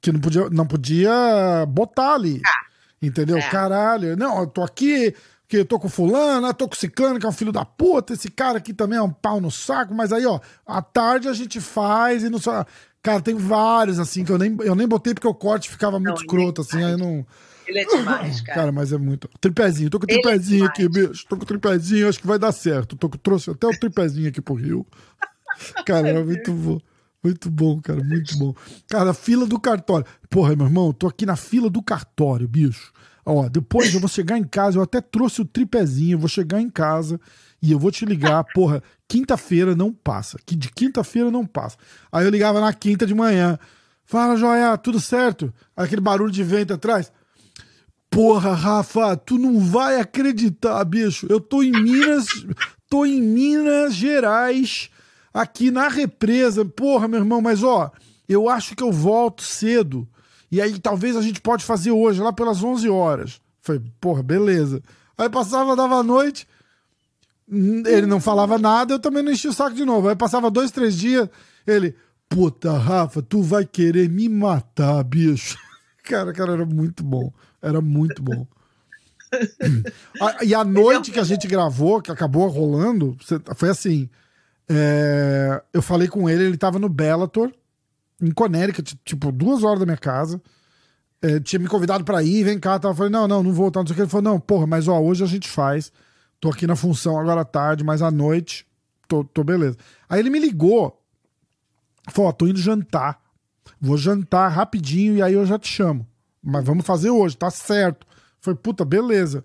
Que não podia, não podia botar ali. Ah, entendeu? É. Caralho, não, eu tô aqui, que eu tô com fulano, tô com ciclano, que é um filho da puta, esse cara aqui também é um pau no saco, mas aí, ó, à tarde a gente faz e não só. Cara, tem vários, assim, que eu nem, eu nem botei porque o corte ficava muito não, escroto, assim, aí não. Ele é demais, cara. Cara, mas é muito. Tripézinho, tô com o é tripézinho é aqui, bicho. Tô com o tripézinho, acho que vai dar certo. Tô com... Trouxe até o tripézinho aqui pro Rio. Cara, é muito bom. Muito bom, cara, muito bom. Cara, fila do cartório. Porra, meu irmão, tô aqui na fila do cartório, bicho. Ó, depois eu vou chegar em casa, eu até trouxe o tripézinho, eu vou chegar em casa e eu vou te ligar, porra, quinta-feira não passa. Que de quinta-feira não passa. Aí eu ligava na quinta de manhã. Fala, joia, tudo certo? Aquele barulho de vento atrás. Porra, Rafa, tu não vai acreditar, bicho. Eu tô em Minas, tô em Minas Gerais, aqui na represa. Porra, meu irmão, mas ó, eu acho que eu volto cedo. E aí talvez a gente pode fazer hoje, lá pelas 11 horas. Falei, porra, beleza. Aí passava, dava a noite, ele não falava nada, eu também não enchi o saco de novo. Aí passava dois, três dias, ele, puta, Rafa, tu vai querer me matar, bicho. Cara, cara, era muito bom. Era muito bom. e a noite que a gente gravou, que acabou rolando, foi assim. É, eu falei com ele, ele tava no Bellator, em Connecticut, tipo, duas horas da minha casa. É, tinha me convidado para ir, vem cá. Tava, falei, não, não, não vou, tá, não sei o que. Ele falou, não, porra, mas ó, hoje a gente faz. Tô aqui na função agora à tarde, mas à noite, tô, tô beleza. Aí ele me ligou, falou, ó, tô indo jantar. Vou jantar rapidinho e aí eu já te chamo. Mas vamos fazer hoje, tá certo. Foi, puta, beleza.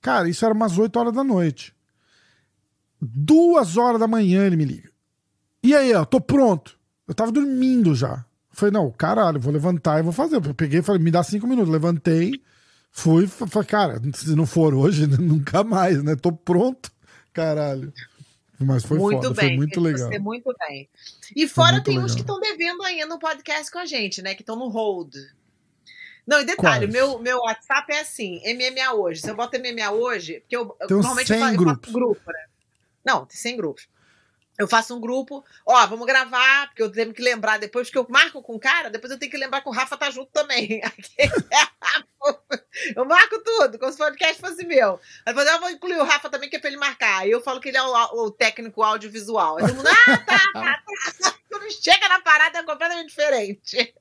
Cara, isso era umas 8 horas da noite. Duas horas da manhã ele me liga. E aí, ó, tô pronto. Eu tava dormindo já. Falei, não, caralho, vou levantar e vou fazer. Eu peguei e falei, me dá cinco minutos. Levantei, fui, falei, cara, se não for hoje, nunca mais, né? Tô pronto. Caralho. Mas foi muito foda, bem, foi muito legal. Você muito bem. E fora tem legal. uns que estão devendo ainda no podcast com a gente, né? Que estão no hold. Não, e detalhe, meu, meu WhatsApp é assim, MMA hoje. Se eu boto MMA hoje, porque eu tem normalmente eu faço, eu faço grupo, né? Não, tem 100 grupos. Eu faço um grupo, ó, vamos gravar, porque eu tenho que lembrar depois, que eu marco com o cara, depois eu tenho que lembrar que o Rafa tá junto também. eu marco tudo, como se o podcast fosse meu. Depois eu vou incluir o Rafa também, que é pra ele marcar. Aí eu falo que ele é o, o técnico audiovisual. Aí todo mundo, ah, tá, tá, tá. Quando chega na parada é completamente diferente.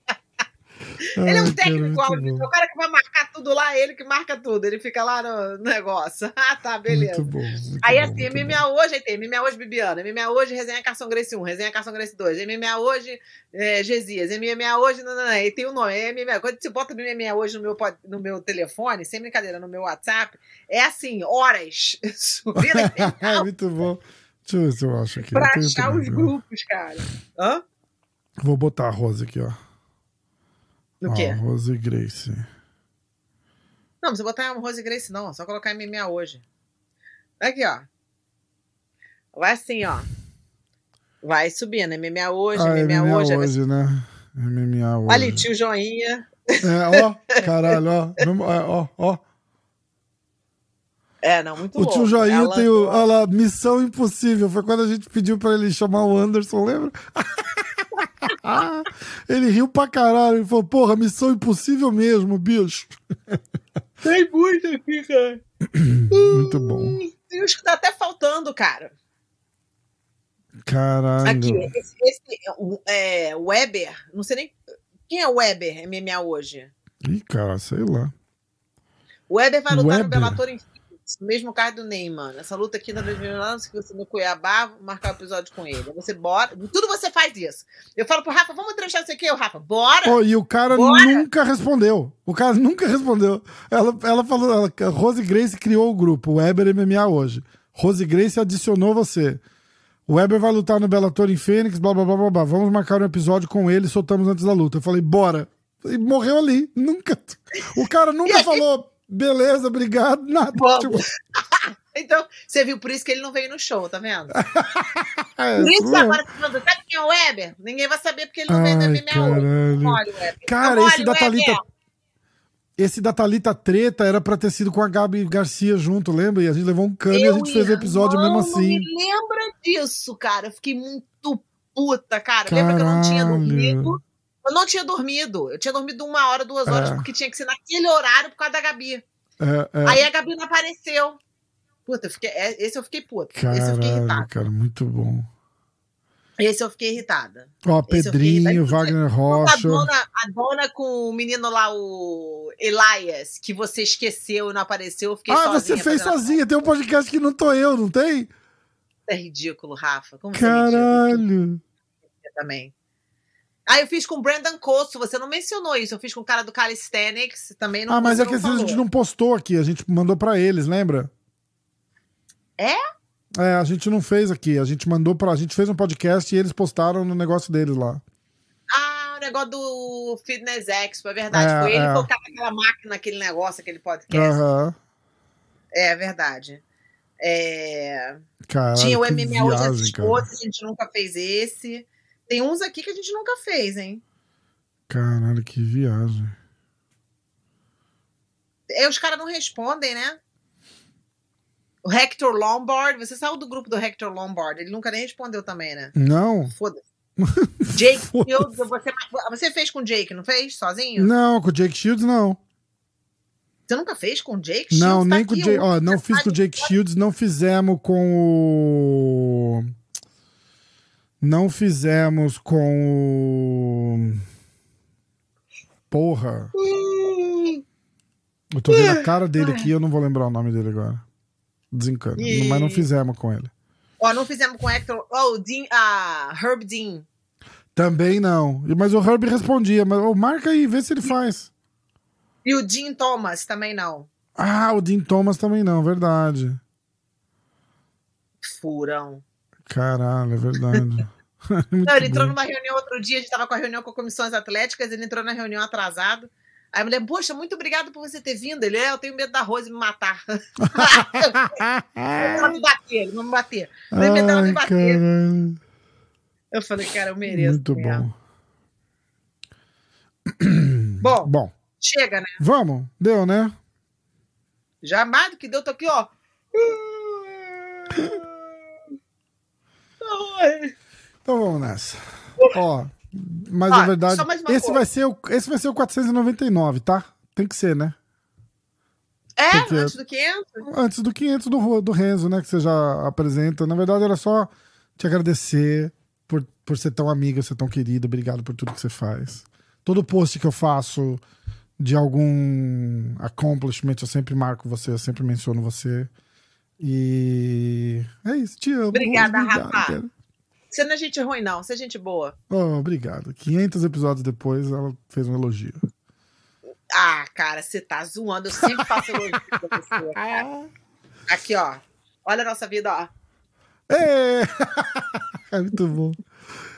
Ele é um técnico áudio, o cara que vai marcar tudo lá, ele que marca tudo, ele fica lá no negócio. Ah, tá, beleza. Muito bom, muito aí bom, assim, MMA bom. hoje, aí tem MMA hoje Bibiana, MMA hoje resenha Carson Grace 1, resenha Carson Grace 2, MMA hoje é, Gesias, MMA hoje, não, não, não, e tem o um nome, é MMA. Quando você bota MMA hoje no meu, no meu telefone, sem brincadeira, no meu WhatsApp, é assim, horas subindo. é muito bom. Deixa eu ver se eu acho aqui. Pra achar os grupos, cara. Hã? Vou botar a rosa aqui, ó. O quê? Rose Grace. Não, não precisa botar Rose Grace, não. Só colocar MMA hoje. Aqui, ó. Vai assim, ó. Vai subindo. MMA hoje, Ah, MMA, MMA hoje. hoje, né? MMA hoje. Ali, tio Joinha. É, ó, caralho, ó. Ó, ó. É, não, muito O louco. tio Joinha Ela- tem o. Olha lá, Missão Impossível. Foi quando a gente pediu pra ele chamar o Anderson, lembra? ele riu pra caralho. Ele falou, porra, Missão Impossível mesmo, bicho. Tem muito aqui, cara. Muito bom. Tem uns que tá até faltando, cara. Caralho. Aqui, esse, esse é, Weber, não sei nem. Quem é o Weber, MMA hoje? Ih, cara, sei lá. O Weber vai lutar no Weber? Bellator em no mesmo card do Neymar. Essa luta aqui na 2019, se você no Cuiabá, vou marcar o episódio com ele. Você bora. Tudo você faz isso. Eu falo pro Rafa, vamos entrevistar isso aqui? O Rafa, bora! Ó, e o cara Bora! nunca respondeu. O cara nunca respondeu. Ela, ela falou, ela, Rose Grace criou o grupo, o Weber MMA hoje. Rose Grace adicionou você. O Weber vai lutar no Bellator em Fênix, blá blá blá blá blá. Vamos marcar um episódio com ele, soltamos antes da luta. Eu falei, bora. E morreu ali. Nunca. O cara nunca falou, beleza, obrigado, nada. Tipo, Então, você viu, por isso que ele não veio no show, tá vendo? é, Por isso que agora você falando, sabe quem é o Weber? Ninguém vai saber porque ele não veio no MMA caralho. Olha o Weber. Cara, esse da. Thalita. Esse da Thalita Treta era pra ter sido com a Gabi Garcia junto, lembra? E a gente levou um cano e a gente fez o episódio mesmo assim. Não me lembra disso, cara. Eu fiquei muito puta, cara. Lembra que eu não tinha Caralho. dormido? Eu não tinha dormido. Eu tinha dormido uma hora, duas horas, É. porque tinha que ser naquele horário por causa da Gabi. É, é. Aí a Gabi não apareceu. Puta, eu fiquei, é, esse eu fiquei puta. esse eu fiquei Caralho, irritada. cara, muito bom. Esse eu fiquei irritada. Ó, Esse eu Pedrinho, irritado. Wagner A Rocha. dona, a dona com o menino lá, o Elias, que você esqueceu e não apareceu, eu fiquei Ah, você fez a- sozinha. Tem um podcast que não tô eu, não tem? É ridículo, Rafa. Como você é ridículo Caralho. também. Ah, eu fiz com o Brandon Costo, você não mencionou isso. Eu fiz com o cara do Calisthenics, também não Ah, mas é que não às vezes a gente não postou aqui. A gente mandou pra eles, lembra? É? É, a gente não fez aqui. A gente mandou pra. A gente fez um podcast e eles postaram no negócio deles lá. Ah, o negócio do Fitness Expo, é verdade. É, Foi ele é. que colocava aquela máquina, aquele negócio, aquele podcast. Aham. É verdade. É... Caralho, Tinha o MMA hoje a gente nunca fez esse. Tem uns aqui que a gente nunca fez, hein? Caralho, que viagem. E os caras não respondem, né? O Hector Lombard, você saiu do grupo do Hector Lombard, ele nunca nem respondeu também, né? Não? Foda-se. Jake Foda-se. Shields, você, você fez com o Jake, não fez? Sozinho? Não, com o Jake Shields não. Você nunca fez com o Jake Shields? Não, Tá nem com o Jake. Ó, não fiz com o Jake Shields, não fizemos com o. Não fizemos com o. Porra. Eu tô vendo a cara dele aqui, eu não vou lembrar o nome dele agora. Desencano. Ih. Mas não fizemos com ele. Ó, não fizemos com o Hector. Oh, o Dean, ah, Herb Dean. Também não. Mas o Herb respondia. Mas ô, marca aí, vê se ele faz. E o Dean Thomas também não. Ah, o Dean Thomas também não, verdade. Furão. Caralho, é verdade. Não, ele entrou numa reunião outro dia, a gente tava com a reunião com comissões atléticas, ele entrou na reunião atrasado. Aí a mulher, poxa, muito obrigado por você ter vindo. Ele, é, eu tenho medo da Rose me matar. ela me bater, ele vai me bater. Eu tenho medo dela me bater. caralho. Eu falei, cara, eu mereço. Muito mesmo. bom. Bom, Bom, chega, né? vamos. Deu, né? Já mais do que deu, tô aqui, ó. Então vamos nessa. Ó, mas Ó, a verdade, esse coisa. vai, ser o, esse vai ser o 499, tá? Tem que ser, né? É, Porque- antes do 500? Antes do 500 do, do Renzo, né? Que você já apresenta. Na verdade, era só te agradecer por, por ser tão amiga, ser tão querida. Obrigado por tudo que você faz. Todo post que eu faço de algum accomplishment, eu sempre marco você, eu sempre menciono você. E é isso, te amo. Obrigada, Obrigado, Rafa. Você não é gente ruim, não. Você é gente boa. Oh, obrigado. 500 episódios depois, ela fez um elogio. Ah, cara, você tá zoando. Eu sempre faço elogio pra você. cara. Aqui, ó. Olha a nossa vida, ó. É! É muito bom.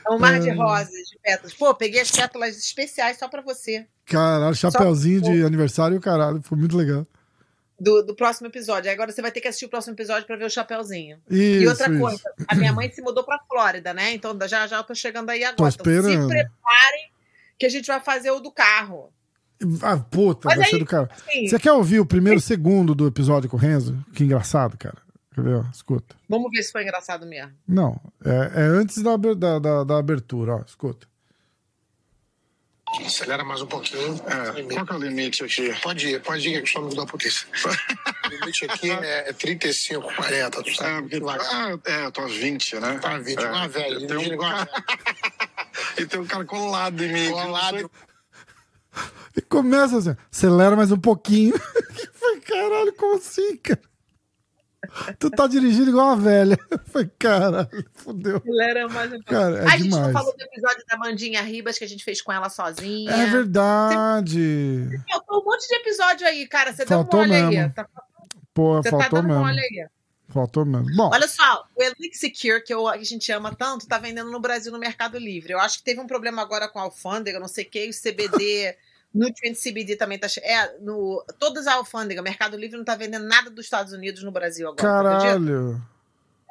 É um mar de rosas, de pétalas. Pô, peguei as pétalas especiais só pra você. Caralho, chapeuzinho de aniversário, caralho. Foi muito legal. Do, do próximo episódio. Agora você vai ter que assistir o próximo episódio pra ver o chapeuzinho. Isso, e outra isso. coisa, a minha mãe se mudou pra Flórida, né? Então já já eu tô chegando aí agora. Então, se preparem que a gente vai fazer o do carro. Ah, puta, Mas vai aí- ser do. Sim, Você quer ouvir o primeiro segundo do episódio com o Renzo? Que engraçado, cara. Quer ver? ó? Escuta. vamos ver se foi engraçado mesmo. Não, é, é antes da, da, da, da abertura, ó. Escuta. Acelera mais um pouquinho. É, qual que é o limite aqui? Pode ir, pode ir, que só não da polícia. o limite aqui é, é 35, 40, tu É, sabe? porque, Vai. ah, é, eu tô aos 20, né? Tá 20, é, uma velha, dirigindo um cara- E tem um cara colado em mim. Colado. E começa assim, acelera mais um pouquinho. Que foi, caralho, como assim, cara? Tu tá dirigindo igual uma velha. Foi, caralho, fodeu. Ele era mais um Cara, é a gente não falou do episódio da Mandinha Ribas que a gente fez com ela sozinha. É verdade. Faltou um monte de episódio aí, cara. Você Faltou deu um aí. mesmo. Tá- Pô, Você tá faltou dando mesmo. mole aí. Faltou mesmo. Bom, Olha só, o Elixir, que eu- a gente ama tanto, tá vendendo no Brasil no Mercado Livre. Eu acho que teve um problema agora com a alfândega, não sei o que, o CBD, Nutrient CBD também tá. É, no, todas a alfândega, Mercado Livre não tá vendendo nada dos Estados Unidos no Brasil agora. tá caralho.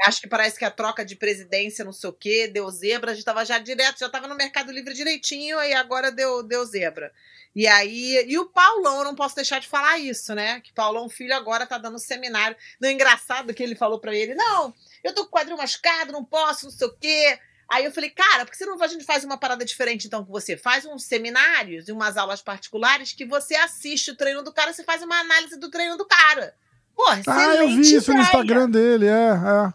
Acho que parece que a troca de presidência, não sei o quê, deu zebra, a gente tava já direto, já tava no Mercado Livre direitinho, e agora deu, deu zebra. E aí, e o Paulão, eu não posso deixar de falar isso, né? Que Paulão Filho agora tá dando seminário. Não, engraçado que ele falou pra ele: não, eu tô com o quadril machucado, não posso, não sei o quê. Aí eu falei, cara, por que você não, a gente faz uma parada diferente então com você? Faz uns seminários e umas aulas particulares que você assiste o treino do cara, você faz uma análise do treino do cara. Porra, Ah, eu vi excelente isso no ideia. Instagram dele, é, é.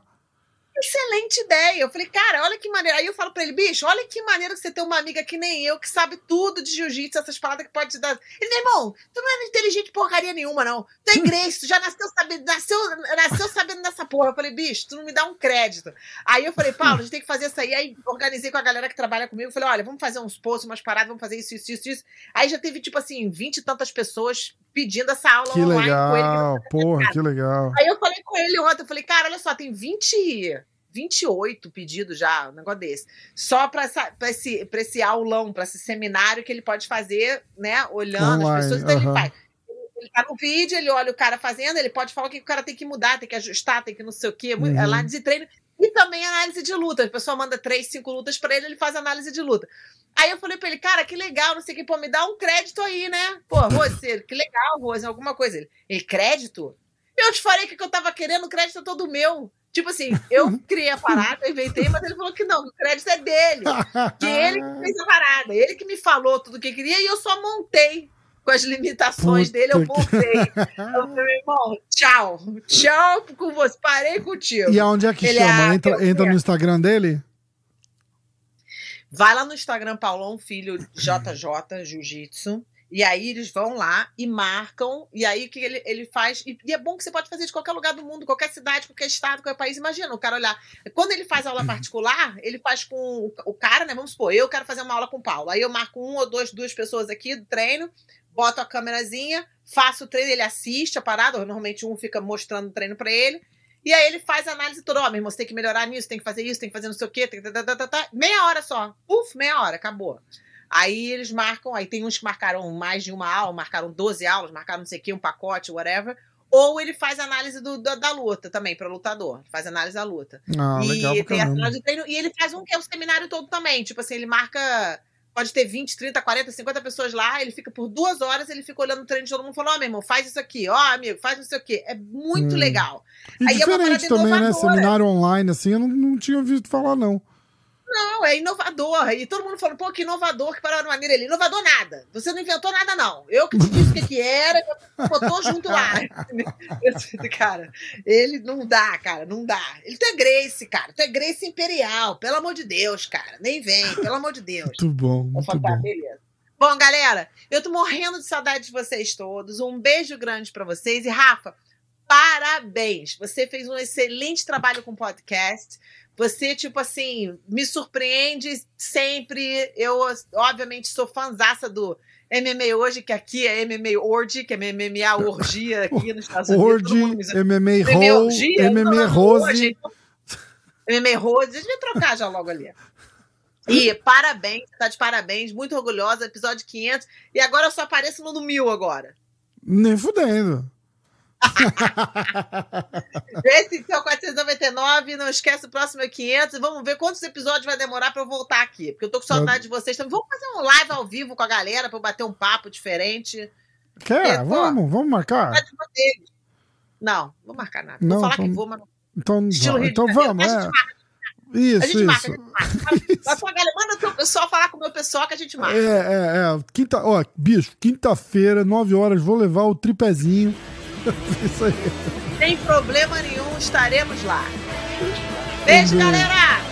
Excelente ideia. Eu falei, cara, olha que maneiro. Aí eu falo pra ele, bicho, olha que maneiro que você tem uma amiga que nem eu, que sabe tudo de jiu-jitsu, essas paradas que pode te dar. Ele, meu irmão, tu não é inteligente porcaria nenhuma, não. Tu é inglês, tu já nasceu sabendo, nasceu, nasceu sabendo dessa porra. Eu falei, bicho, tu não me dá um crédito. Aí eu falei, Paulo, a gente tem que fazer isso aí. Aí organizei com a galera que trabalha comigo. Falei, olha, vamos fazer uns posts, umas paradas, vamos fazer isso, isso, isso, isso. Aí já teve, tipo assim, vinte e tantas pessoas pedindo essa aula Que online com ele. que legal, porra, que legal. Aí eu falei com ele ontem, eu falei, cara, olha só, tem 20, 28 pedidos já, um negócio desse. Só para esse, pra esse aulão, para esse seminário que ele pode fazer, né? Olhando Online, as pessoas. Então aham. ele faz. Ele tá no vídeo, ele olha o cara fazendo, ele pode falar o que o cara tem que mudar, tem que ajustar, tem que não sei o quê, Uhum. análise de treino. E também análise de luta. A pessoa manda três, cinco lutas para ele, ele faz análise de luta. Aí eu falei pra ele, cara, que legal, não sei o que, pô, me dá um crédito aí, né? Pô, Rose, que legal, Rose, alguma coisa. Ele, ele crédito? Eu te falei que o que eu tava querendo, o crédito é todo meu. Tipo assim, eu criei a parada, inventei, mas ele falou que não, o crédito é dele. Que ele que fez a parada, ele que me falou tudo o que queria e eu só montei com as limitações Puta dele, eu montei. Eu falei, irmão, tchau, tchau com você, parei contigo. E aonde é que Ele chama? é- Entra, entra no Instagram dele? Vai lá no Instagram Paulão Filho JJ Jiu-Jitsu. E aí eles vão lá e marcam. E aí o que ele, ele faz? E, e é bom que você pode fazer de qualquer lugar do mundo, qualquer cidade, qualquer estado, qualquer país. Imagina o cara olhar. Quando ele faz aula particular, ele faz com o, o cara, né? Vamos supor, eu quero fazer uma aula com o Paulo. Aí eu marco um ou dois, duas pessoas aqui do treino, boto a câmerazinha, faço o treino, ele assiste a parada. Normalmente um fica mostrando o treino pra ele. E aí ele faz a análise toda, ó, meu irmão, você tem que melhorar nisso, tem que fazer isso, tem que fazer não sei o quê, tem que... tá, tá, tá, tá. meia hora só. Uf, meia hora, acabou. Aí eles marcam, aí tem uns que marcaram mais de uma aula, marcaram 12 aulas, marcaram não sei o quê, um pacote, whatever. Ou ele faz análise do, da, da luta também, para lutador. Faz análise da luta. Ah, legal e pra tem a caramba. análise de treino. E ele faz um que é o seminário todo também. Tipo assim, ele marca. Pode ter 20, 30, 40, 50 pessoas lá, ele fica por duas horas, ele fica olhando o treino de todo mundo e fala, ó, meu irmão, faz isso aqui, ó, amigo, faz não sei o quê. É muito Hum. legal. E Aí é uma diferente parada também, né? inovadora. Seminário online, assim, eu não, não tinha ouvido falar, não. Não, é inovador. E todo mundo falando, pô, que inovador, que parada maneira ele. Inovador nada. Você não inventou nada, não. Eu que te disse o que, que era, botou junto lá. Cara, ele não dá, cara, não dá. Ele é Grace, cara. Tu é Grace Imperial, pelo amor de Deus, cara. Nem vem, pelo amor de Deus. Muito bom, muito falo, tá, bom. beleza. Bom, galera, eu tô morrendo de saudade de vocês todos. Um beijo grande pra vocês. E, Rafa, parabéns. Você fez um excelente trabalho com o podcast. Você, tipo assim, me surpreende sempre. Eu, obviamente, sou fãzaça do MMA Hoje, que aqui é MMA Orgy, que é MMA Orgia aqui nos Estados Unidos. Orgy, MMA MMA Orgia, MMA Rose. hoje, então. MMA Rose, a gente vai trocar já logo ali. E parabéns, tá de parabéns, muito orgulhosa, episódio 500. E agora eu só apareço no do mil agora. Nem fudendo. Esse então 499, não esquece o próximo é 500 e vamos ver quantos episódios vai demorar para eu voltar aqui, porque eu tô com saudade de vocês também. Vamos fazer um live ao vivo com a galera para bater um papo diferente. Quer? É, vamos, vamos marcar. Não, vou marcar nada. Não, vou falar então, que vou, mas não. Então, então vamos, é. Isso, a gente isso. marca, a gente marca. galera, manda o teu pessoal falar com o meu pessoal que a gente marca. É, é, é. Quinta, ó, bicho, quinta-feira, 9 horas, vou levar o tripézinho. Isso aí. Sem problema nenhum, estaremos lá. Beijo, galera!